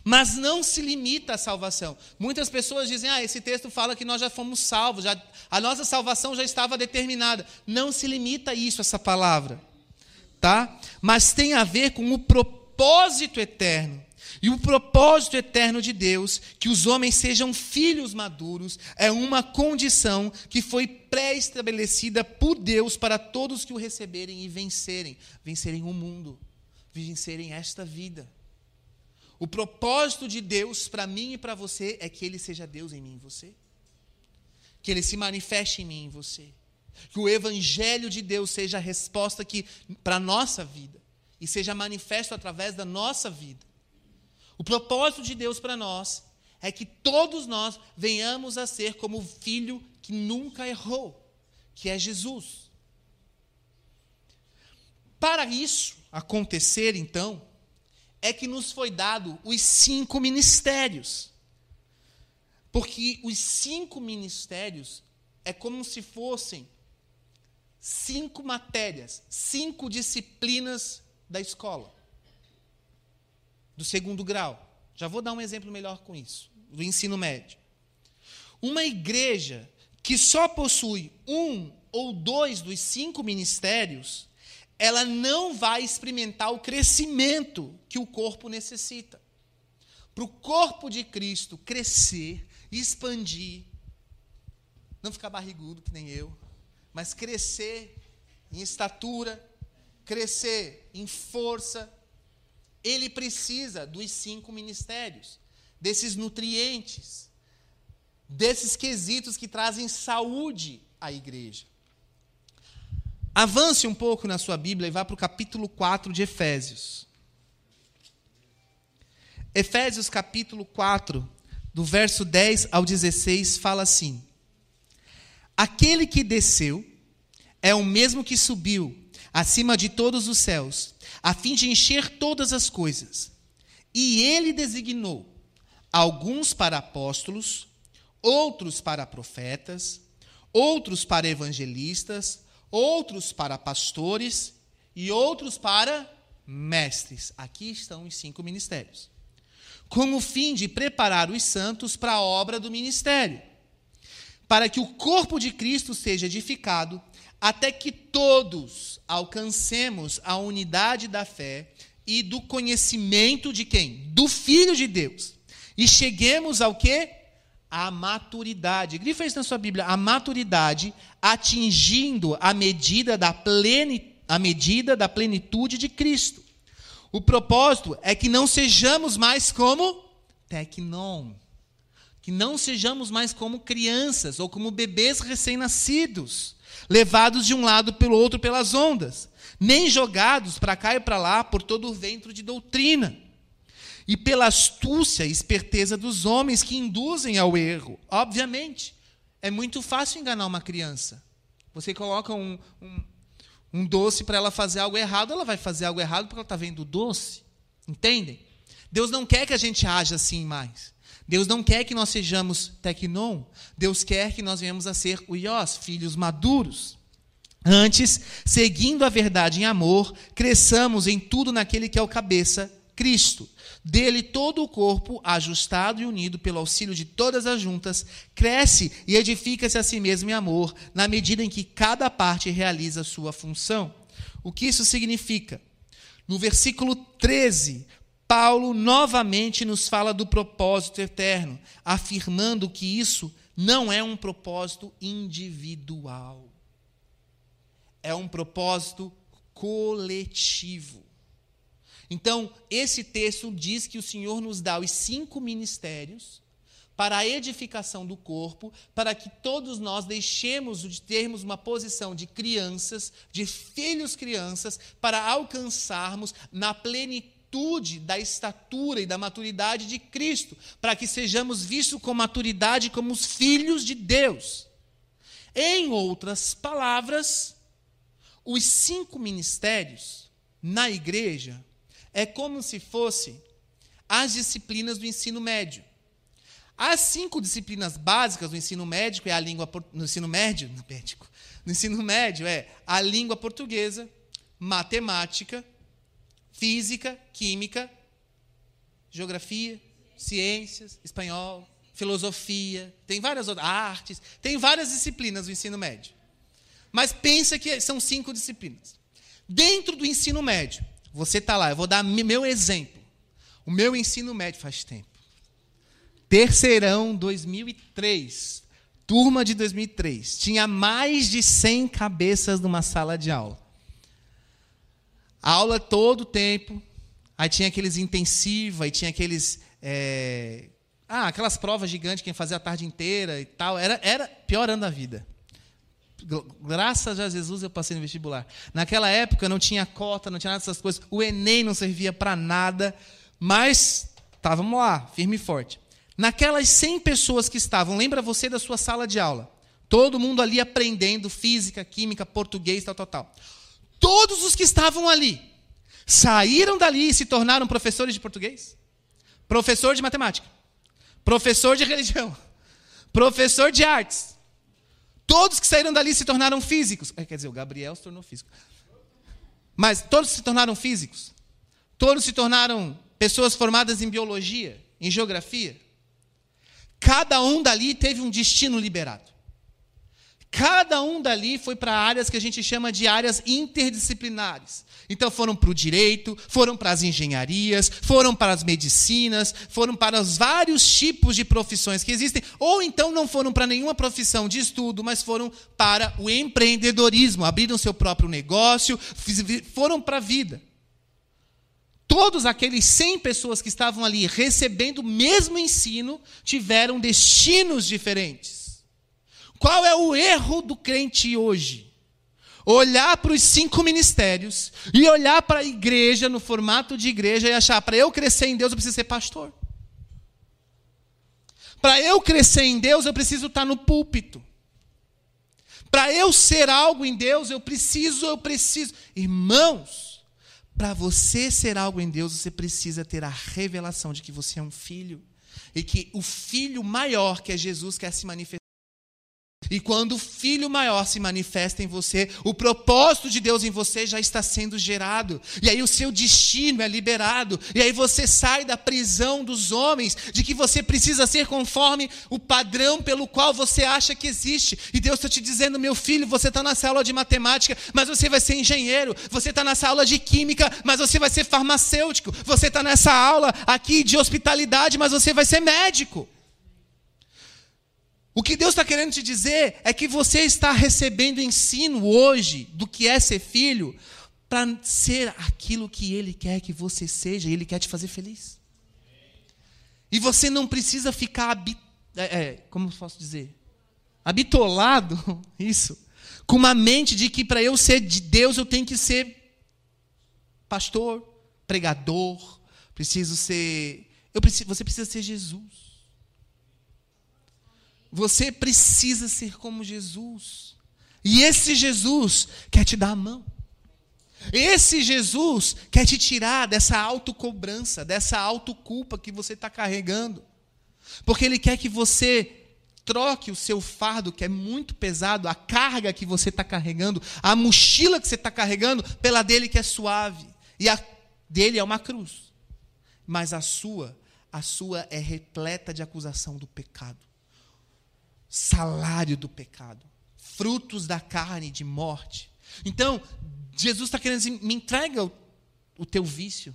mas não se limita à salvação. Muitas pessoas dizem: ah, esse texto fala que nós já fomos salvos, já, a nossa salvação já estava determinada. Não se limita a isso, essa palavra, tá? Mas tem a ver com o propósito eterno. E o propósito eterno de Deus, que os homens sejam filhos maduros, é uma condição que foi pré-estabelecida por Deus para todos que o receberem e vencerem vencerem o mundo, vencerem esta vida. O propósito de Deus para mim e para você é que Ele seja Deus em mim e você. Que Ele se manifeste em mim e em você. Que o Evangelho de Deus seja a resposta para a nossa vida e seja manifesto através da nossa vida. O propósito de Deus para nós é que todos nós venhamos a ser como o filho que nunca errou, que é Jesus. Para isso acontecer, então, é que nos foi dado os cinco ministérios. Porque os cinco ministérios é como se fossem cinco matérias, cinco disciplinas da escola do segundo grau. Já vou dar um exemplo melhor com isso, do ensino médio. Uma igreja que só possui um ou dois dos cinco ministérios, ela não vai experimentar o crescimento que o corpo necessita. Para o corpo de Cristo crescer, expandir, não ficar barrigudo que nem eu, mas crescer em estatura, crescer em força, ele precisa dos cinco ministérios, desses nutrientes, desses quesitos que trazem saúde à igreja. Avance um pouco na sua Bíblia e vá para o capítulo 4 de Efésios. Efésios capítulo 4, do verso 10 ao 16, fala assim: Aquele que desceu é o mesmo que subiu acima de todos os céus a fim de encher todas as coisas. E ele designou alguns para apóstolos, outros para profetas, outros para evangelistas, outros para pastores e outros para mestres. Aqui estão os cinco ministérios. Com o fim de preparar os santos para a obra do ministério, para que o corpo de Cristo seja edificado até que todos alcancemos a unidade da fé e do conhecimento de quem? Do Filho de Deus. E cheguemos ao quê? A maturidade. Grifa isso na sua Bíblia. A maturidade atingindo a medida da plenitude, a medida da plenitude de Cristo. O propósito é que não sejamos mais como tecnon, que não sejamos mais como crianças ou como bebês recém-nascidos, levados de um lado pelo outro pelas ondas, nem jogados para cá e para lá por todo o ventre de doutrina, e pela astúcia e esperteza dos homens que induzem ao erro. Obviamente, é muito fácil enganar uma criança. Você coloca um, um, um doce para ela fazer algo errado, ela vai fazer algo errado porque ela está vendo doce. Entendem? Deus não quer que a gente haja assim mais. Deus não quer que nós sejamos tecnon. Deus quer que nós venhamos a ser uiós, filhos maduros. Antes, seguindo a verdade em amor, cresçamos em tudo naquele que é o cabeça, Cristo. Dele todo o corpo, ajustado e unido pelo auxílio de todas as juntas, cresce e edifica-se a si mesmo em amor, na medida em que cada parte realiza sua função. O que isso significa? No versículo 13, Paulo novamente nos fala do propósito eterno, afirmando que isso não é um propósito individual. É um propósito coletivo. Então, esse texto diz que o Senhor nos dá os cinco ministérios para a edificação do corpo, para que todos nós deixemos de termos uma posição de crianças, de filhos crianças, para alcançarmos na plenitude da estatura e da maturidade de Cristo, para que sejamos vistos com maturidade como os filhos de Deus. Em outras palavras, os cinco ministérios na igreja é como se fosse as disciplinas do ensino médio. As cinco disciplinas básicas do ensino médico é a língua no ensino médio, no médico, no ensino médio é a língua portuguesa, matemática, física, química, geografia, ciências, espanhol, filosofia, tem várias outras artes, tem várias disciplinas do ensino médio. Mas pensa que são cinco disciplinas. Dentro do ensino médio, você está lá, eu vou dar meu exemplo. O meu ensino médio faz tempo. Terceirão 2003. Turma de 2003. Tinha mais de 100 cabeças numa sala de aula. Aula todo o tempo. Aí tinha aqueles intensivos, aí tinha aqueles. É... Ah, aquelas provas gigantes que ia fazer a tarde inteira e tal. Era, era pior ano da vida. Graças a Jesus eu passei no vestibular. Naquela época não tinha cota, não tinha nada dessas coisas. O Enem não servia para nada. Mas estávamos lá, firme e forte. Naquelas 100 pessoas que estavam, lembra você da sua sala de aula? Todo mundo ali aprendendo física, química, português, tal, tal, tal. Todos os que estavam ali saíram dali e se tornaram professores de português, professor de matemática, professor de religião, professor de artes, Todos que saíram dali se tornaram físicos. É, quer dizer, o Gabriel se tornou físico. Mas todos se tornaram físicos. Todos se tornaram pessoas formadas em biologia, em geografia. Cada um dali teve um destino liberado. Cada um dali foi para áreas que a gente chama de áreas interdisciplinares. Então foram para o direito, foram para as engenharias, foram para as medicinas, foram para os vários tipos de profissões que existem, ou então não foram para nenhuma profissão de estudo, mas foram para o empreendedorismo, abriram seu próprio negócio, foram para a vida. Todos aqueles 100 pessoas que estavam ali recebendo o mesmo ensino tiveram destinos diferentes. Qual é o erro do crente hoje? olhar para os cinco ministérios e olhar para a igreja no formato de igreja e achar: para eu crescer em Deus, eu preciso ser pastor. Para eu crescer em Deus, eu preciso estar no púlpito. Para eu ser algo em Deus, eu preciso, eu preciso. Irmãos, para você ser algo em Deus, você precisa ter a revelação de que você é um filho. E que o filho maior, que é Jesus, quer se manifestar. E quando o Filho maior se manifesta em você, o propósito de Deus em você já está sendo gerado. E aí o seu destino é liberado. E aí você sai da prisão dos homens, de que você precisa ser conforme o padrão pelo qual você acha que existe. E Deus está te dizendo, meu filho, você está nessa aula de matemática, mas você vai ser engenheiro. Você está nessa aula de química, mas você vai ser farmacêutico. Você está nessa aula aqui de hospitalidade, mas você vai ser médico. O que Deus está querendo te dizer é que você está recebendo ensino hoje do que é ser filho para ser aquilo que Ele quer que você seja, e Ele quer te fazer feliz. E você não precisa ficar, é, é, como posso dizer, habitolado, isso, com uma mente de que para eu ser de Deus eu tenho que ser pastor, pregador, preciso ser, eu preciso, você precisa ser Jesus. Você precisa ser como Jesus. E esse Jesus quer te dar a mão. Esse Jesus quer te tirar dessa autocobrança, dessa autoculpa que você está carregando. Porque Ele quer que você troque o seu fardo, que é muito pesado, a carga que você está carregando, a mochila que você está carregando, pela dele que é suave. E a dele é uma cruz. Mas a sua, a sua é repleta de acusação do pecado. Salário do pecado. Frutos da carne de morte. Então, Jesus está querendo dizer: me entrega o, o teu vício,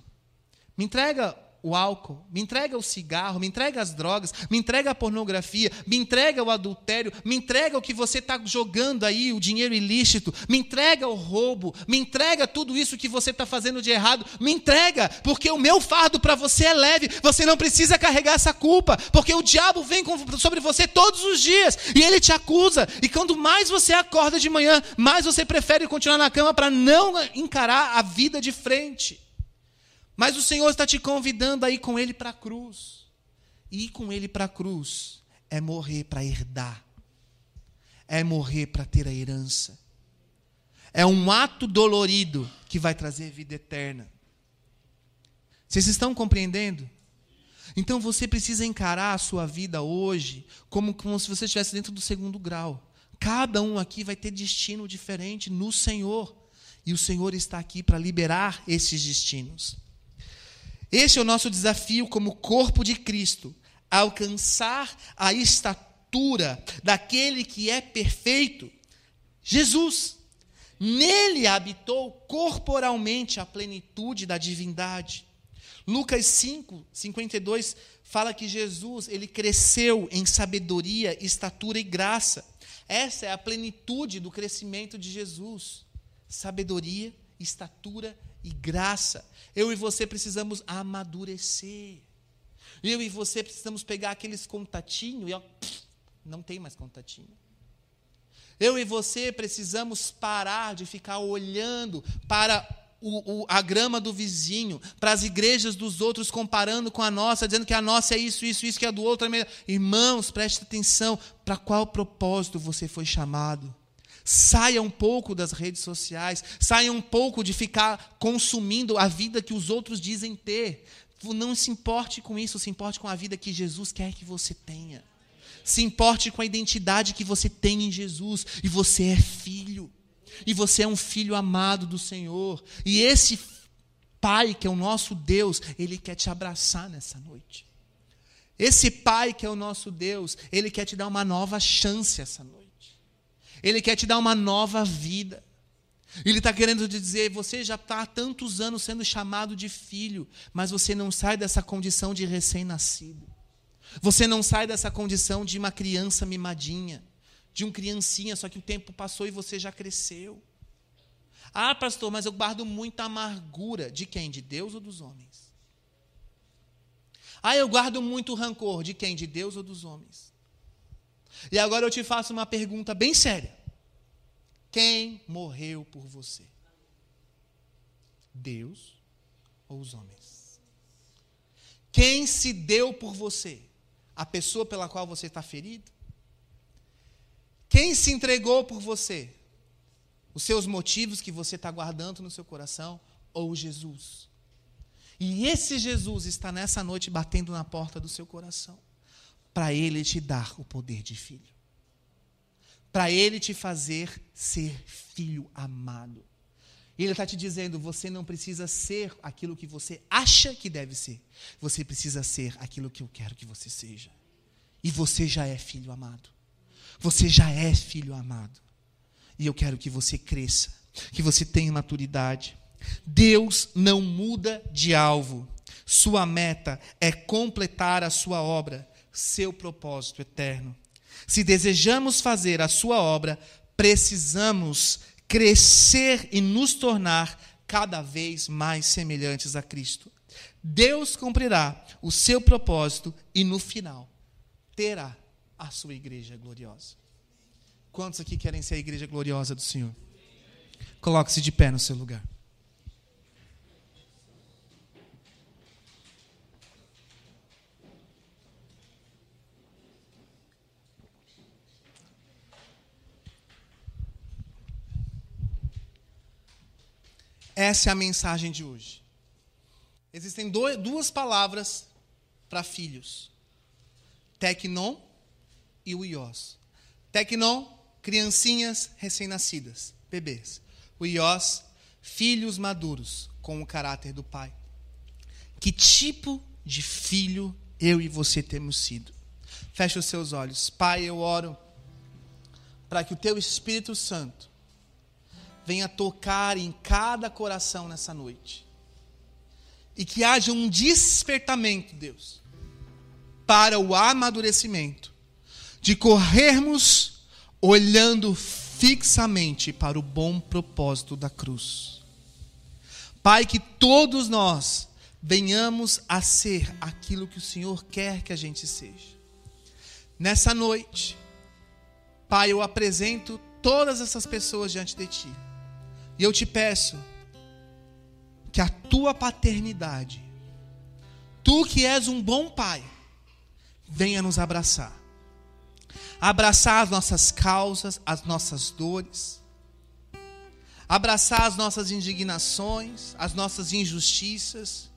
me entrega o álcool, me entrega o cigarro, me entrega as drogas, me entrega a pornografia, me entrega o adultério, me entrega o que você está jogando aí, o dinheiro ilícito, me entrega o roubo, me entrega tudo isso que você está fazendo de errado, me entrega, porque o meu fardo para você é leve, você não precisa carregar essa culpa, porque o diabo vem sobre você todos os dias e ele te acusa, e quando mais você acorda de manhã, mais você prefere continuar na cama para não encarar a vida de frente. Mas o Senhor está te convidando a ir com Ele para a cruz. E ir com Ele para a cruz é morrer para herdar, é morrer para ter a herança. É um ato dolorido que vai trazer vida eterna. Vocês estão compreendendo? Então você precisa encarar a sua vida hoje como, como se você estivesse dentro do segundo grau. Cada um aqui vai ter destino diferente no Senhor. E o Senhor está aqui para liberar esses destinos. Este é o nosso desafio como corpo de Cristo, alcançar a estatura daquele que é perfeito, Jesus. Nele habitou corporalmente a plenitude da divindade. Lucas 5, 52 fala que Jesus, ele cresceu em sabedoria, estatura e graça. Essa é a plenitude do crescimento de Jesus. Sabedoria, estatura e graça. Eu e você precisamos amadurecer. Eu e você precisamos pegar aqueles contatinhos e ó, não tem mais contatinho. Eu e você precisamos parar de ficar olhando para o, o, a grama do vizinho, para as igrejas dos outros, comparando com a nossa, dizendo que a nossa é isso, isso, isso, que a do outro é melhor. Irmãos, preste atenção: para qual propósito você foi chamado? Saia um pouco das redes sociais, saia um pouco de ficar consumindo a vida que os outros dizem ter. Não se importe com isso, se importe com a vida que Jesus quer que você tenha. Se importe com a identidade que você tem em Jesus. E você é filho. E você é um filho amado do Senhor. E esse Pai, que é o nosso Deus, ele quer te abraçar nessa noite. Esse Pai, que é o nosso Deus, ele quer te dar uma nova chance essa noite. Ele quer te dar uma nova vida. Ele está querendo te dizer: você já está há tantos anos sendo chamado de filho, mas você não sai dessa condição de recém-nascido. Você não sai dessa condição de uma criança mimadinha, de um criancinha, só que o tempo passou e você já cresceu. Ah, pastor, mas eu guardo muita amargura. De quem? De Deus ou dos homens? Ah, eu guardo muito rancor. De quem? De Deus ou dos homens? E agora eu te faço uma pergunta bem séria: quem morreu por você? Deus ou os homens? Quem se deu por você? A pessoa pela qual você está ferido? Quem se entregou por você? Os seus motivos que você está guardando no seu coração? Ou Jesus? E esse Jesus está nessa noite batendo na porta do seu coração para Ele te dar o poder de filho. Para Ele te fazer ser filho amado. Ele está te dizendo: você não precisa ser aquilo que você acha que deve ser. Você precisa ser aquilo que eu quero que você seja. E você já é filho amado. Você já é filho amado. E eu quero que você cresça, que você tenha maturidade. Deus não muda de alvo. Sua meta é completar a sua obra seu propósito eterno. Se desejamos fazer a sua obra, precisamos crescer e nos tornar cada vez mais semelhantes a Cristo. Deus cumprirá o seu propósito e no final terá a sua igreja gloriosa. Quantos aqui querem ser a igreja gloriosa do Senhor? Coloque-se de pé no seu lugar. Essa é a mensagem de hoje. Existem duas palavras para filhos: tecnon e o ios. Tecnon, criancinhas recém-nascidas, bebês. O ios, filhos maduros, com o caráter do pai. Que tipo de filho eu e você temos sido? Feche os seus olhos. Pai, eu oro para que o teu Espírito Santo venha tocar em cada coração nessa noite. E que haja um despertamento, Deus, para o amadurecimento, de corrermos olhando fixamente para o bom propósito da cruz. Pai, que todos nós venhamos a ser aquilo que o Senhor quer que a gente seja. Nessa noite, Pai, eu apresento todas essas pessoas diante de Ti. E eu te peço que a tua paternidade, tu que és um bom pai, venha nos abraçar. Abraçar as nossas causas, as nossas dores, abraçar as nossas indignações, as nossas injustiças,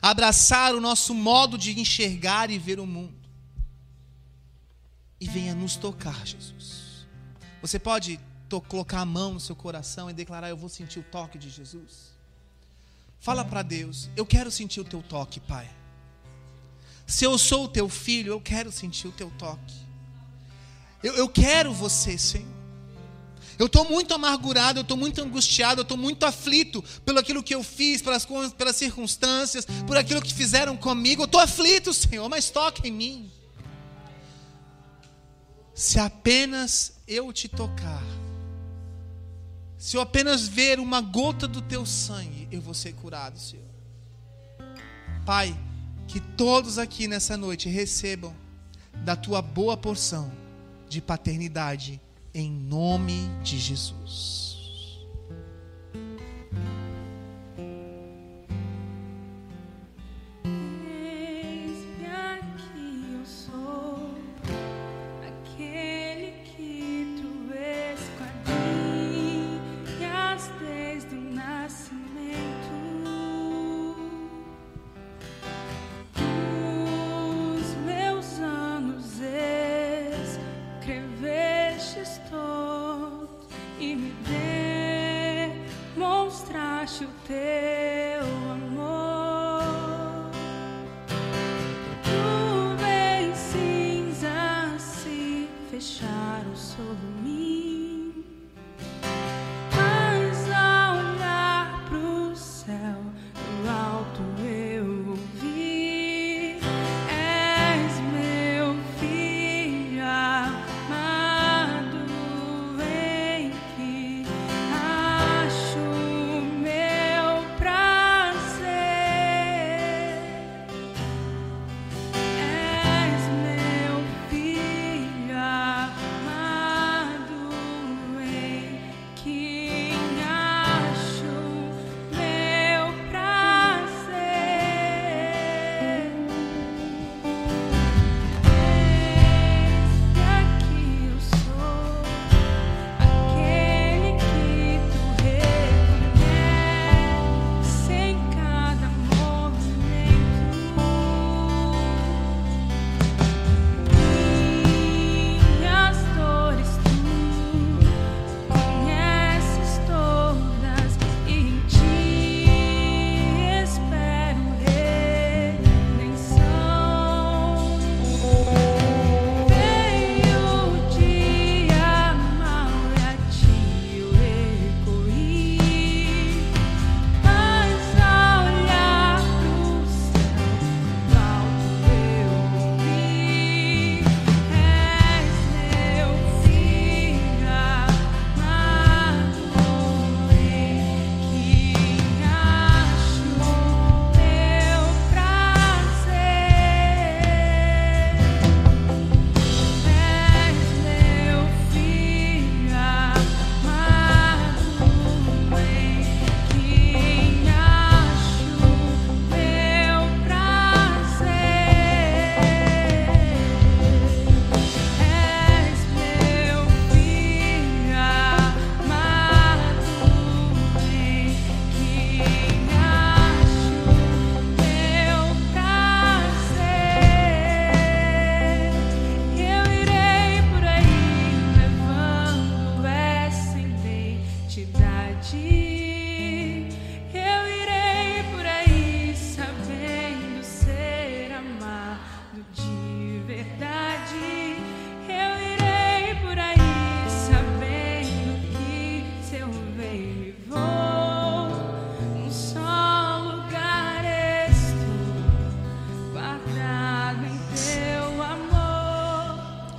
abraçar o nosso modo de enxergar e ver o mundo. E venha nos tocar, Jesus. Você pode colocar a mão no seu coração e declarar: Eu vou sentir o toque de Jesus. Fala para Deus: Eu quero sentir o teu toque, Pai. Se eu sou o teu filho, eu quero sentir o teu toque. Eu, eu quero você, Senhor. Eu estou muito amargurado, eu estou muito angustiado, eu estou muito aflito pelo aquilo que eu fiz, pelas, pelas circunstâncias, por aquilo que fizeram comigo. Eu estou aflito, Senhor, mas toque em mim. Se apenas eu te tocar, se eu apenas ver uma gota do teu sangue, eu vou ser curado, Senhor. Pai, que todos aqui nessa noite recebam da tua boa porção de paternidade, em nome de Jesus.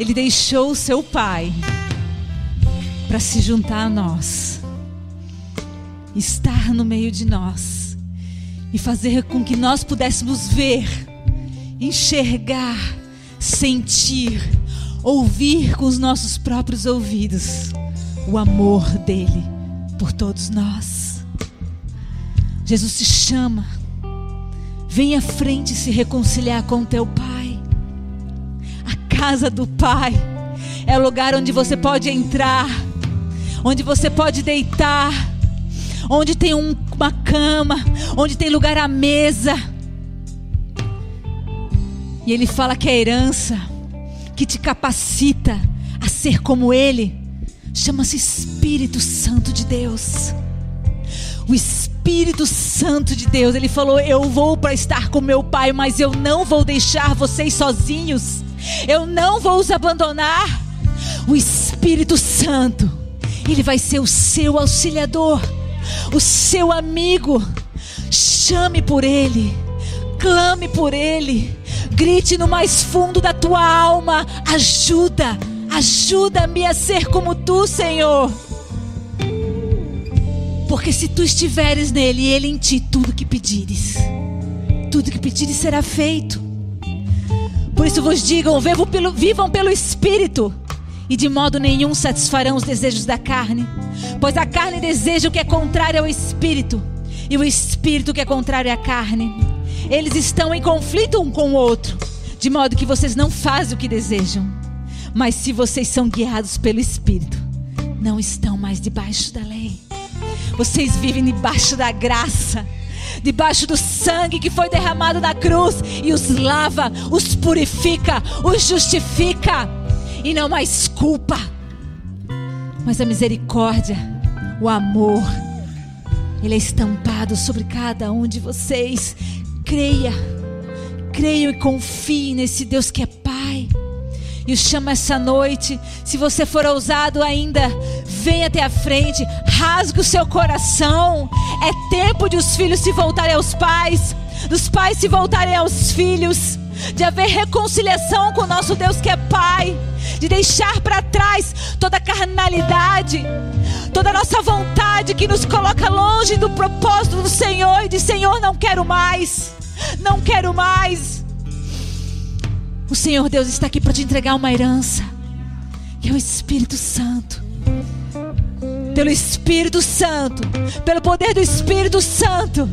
Ele deixou o seu pai para se juntar a nós, estar no meio de nós e fazer com que nós pudéssemos ver, enxergar, sentir, ouvir com os nossos próprios ouvidos o amor dele por todos nós. Jesus te chama, vem à frente se reconciliar com teu pai. Casa do pai é o lugar onde você pode entrar, onde você pode deitar, onde tem um- uma cama, onde tem lugar à mesa. E ele fala que a herança que te capacita a ser como ele chama-se Espírito Santo de Deus. O Espírito Santo de Deus, ele falou: Eu vou para estar com meu Pai, mas eu não vou deixar vocês sozinhos. Eu não vou os abandonar. O Espírito Santo, ele vai ser o seu auxiliador, o seu amigo. Chame por ele, clame por ele, grite no mais fundo da tua alma: ajuda, ajuda-me a ser como tu, Senhor. Porque se tu estiveres nele e ele em ti, tudo que pedires, tudo que pedires será feito. Por isso vos digam: vivam pelo, vivam pelo Espírito, e de modo nenhum satisfarão os desejos da carne. Pois a carne deseja o que é contrário ao Espírito, e o Espírito o que é contrário à carne. Eles estão em conflito um com o outro, de modo que vocês não fazem o que desejam. Mas se vocês são guiados pelo Espírito, não estão mais debaixo da lei. Vocês vivem debaixo da graça, debaixo do sangue que foi derramado na cruz e os lava, os purifica, os justifica e não mais culpa, mas a misericórdia, o amor, ele é estampado sobre cada um de vocês. Creia, creia e confie nesse Deus que é Pai e o chama essa noite. Se você for ousado ainda, venha até a frente, rasgue o seu coração. É tempo de os filhos se voltarem aos pais, dos pais se voltarem aos filhos, de haver reconciliação com o nosso Deus que é Pai, de deixar para trás toda a carnalidade, toda a nossa vontade que nos coloca longe do propósito do Senhor. E de Senhor, não quero mais, não quero mais. O Senhor Deus está aqui para te entregar uma herança, que é o Espírito Santo. Pelo Espírito Santo, pelo poder do Espírito Santo.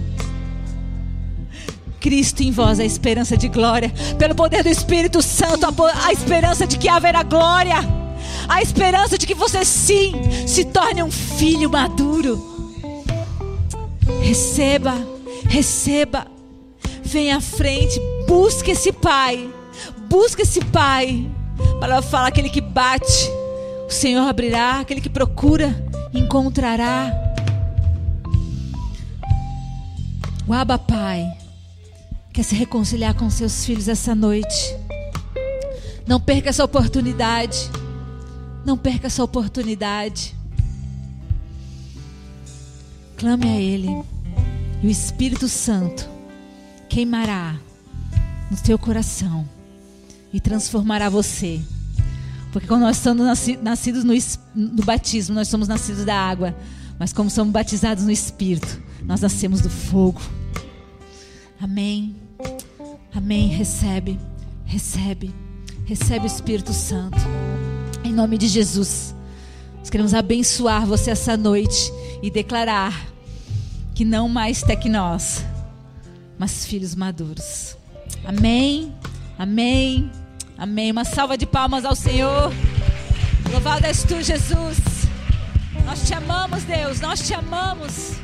Cristo em vós, a esperança de glória. Pelo poder do Espírito Santo, a, a esperança de que haverá glória. A esperança de que você sim se torne um filho maduro. Receba, receba. Venha à frente, busque esse Pai. Busque esse Pai. A palavra fala: aquele que bate, o Senhor abrirá. Aquele que procura, encontrará. O Abba Pai quer se reconciliar com seus filhos essa noite. Não perca essa oportunidade. Não perca essa oportunidade. Clame a Ele. E o Espírito Santo queimará no teu coração e transformará você. Porque quando nós nasci- nascidos no, no batismo, nós somos nascidos da água. Mas como somos batizados no Espírito, nós nascemos do fogo. Amém. Amém. Recebe, recebe, recebe o Espírito Santo. Em nome de Jesus. Nós queremos abençoar você essa noite e declarar que não mais tecnós, mas filhos maduros. Amém. Amém. Amém. Uma salva de palmas ao Senhor. Louvado és tu, Jesus. Nós te amamos, Deus. Nós te amamos.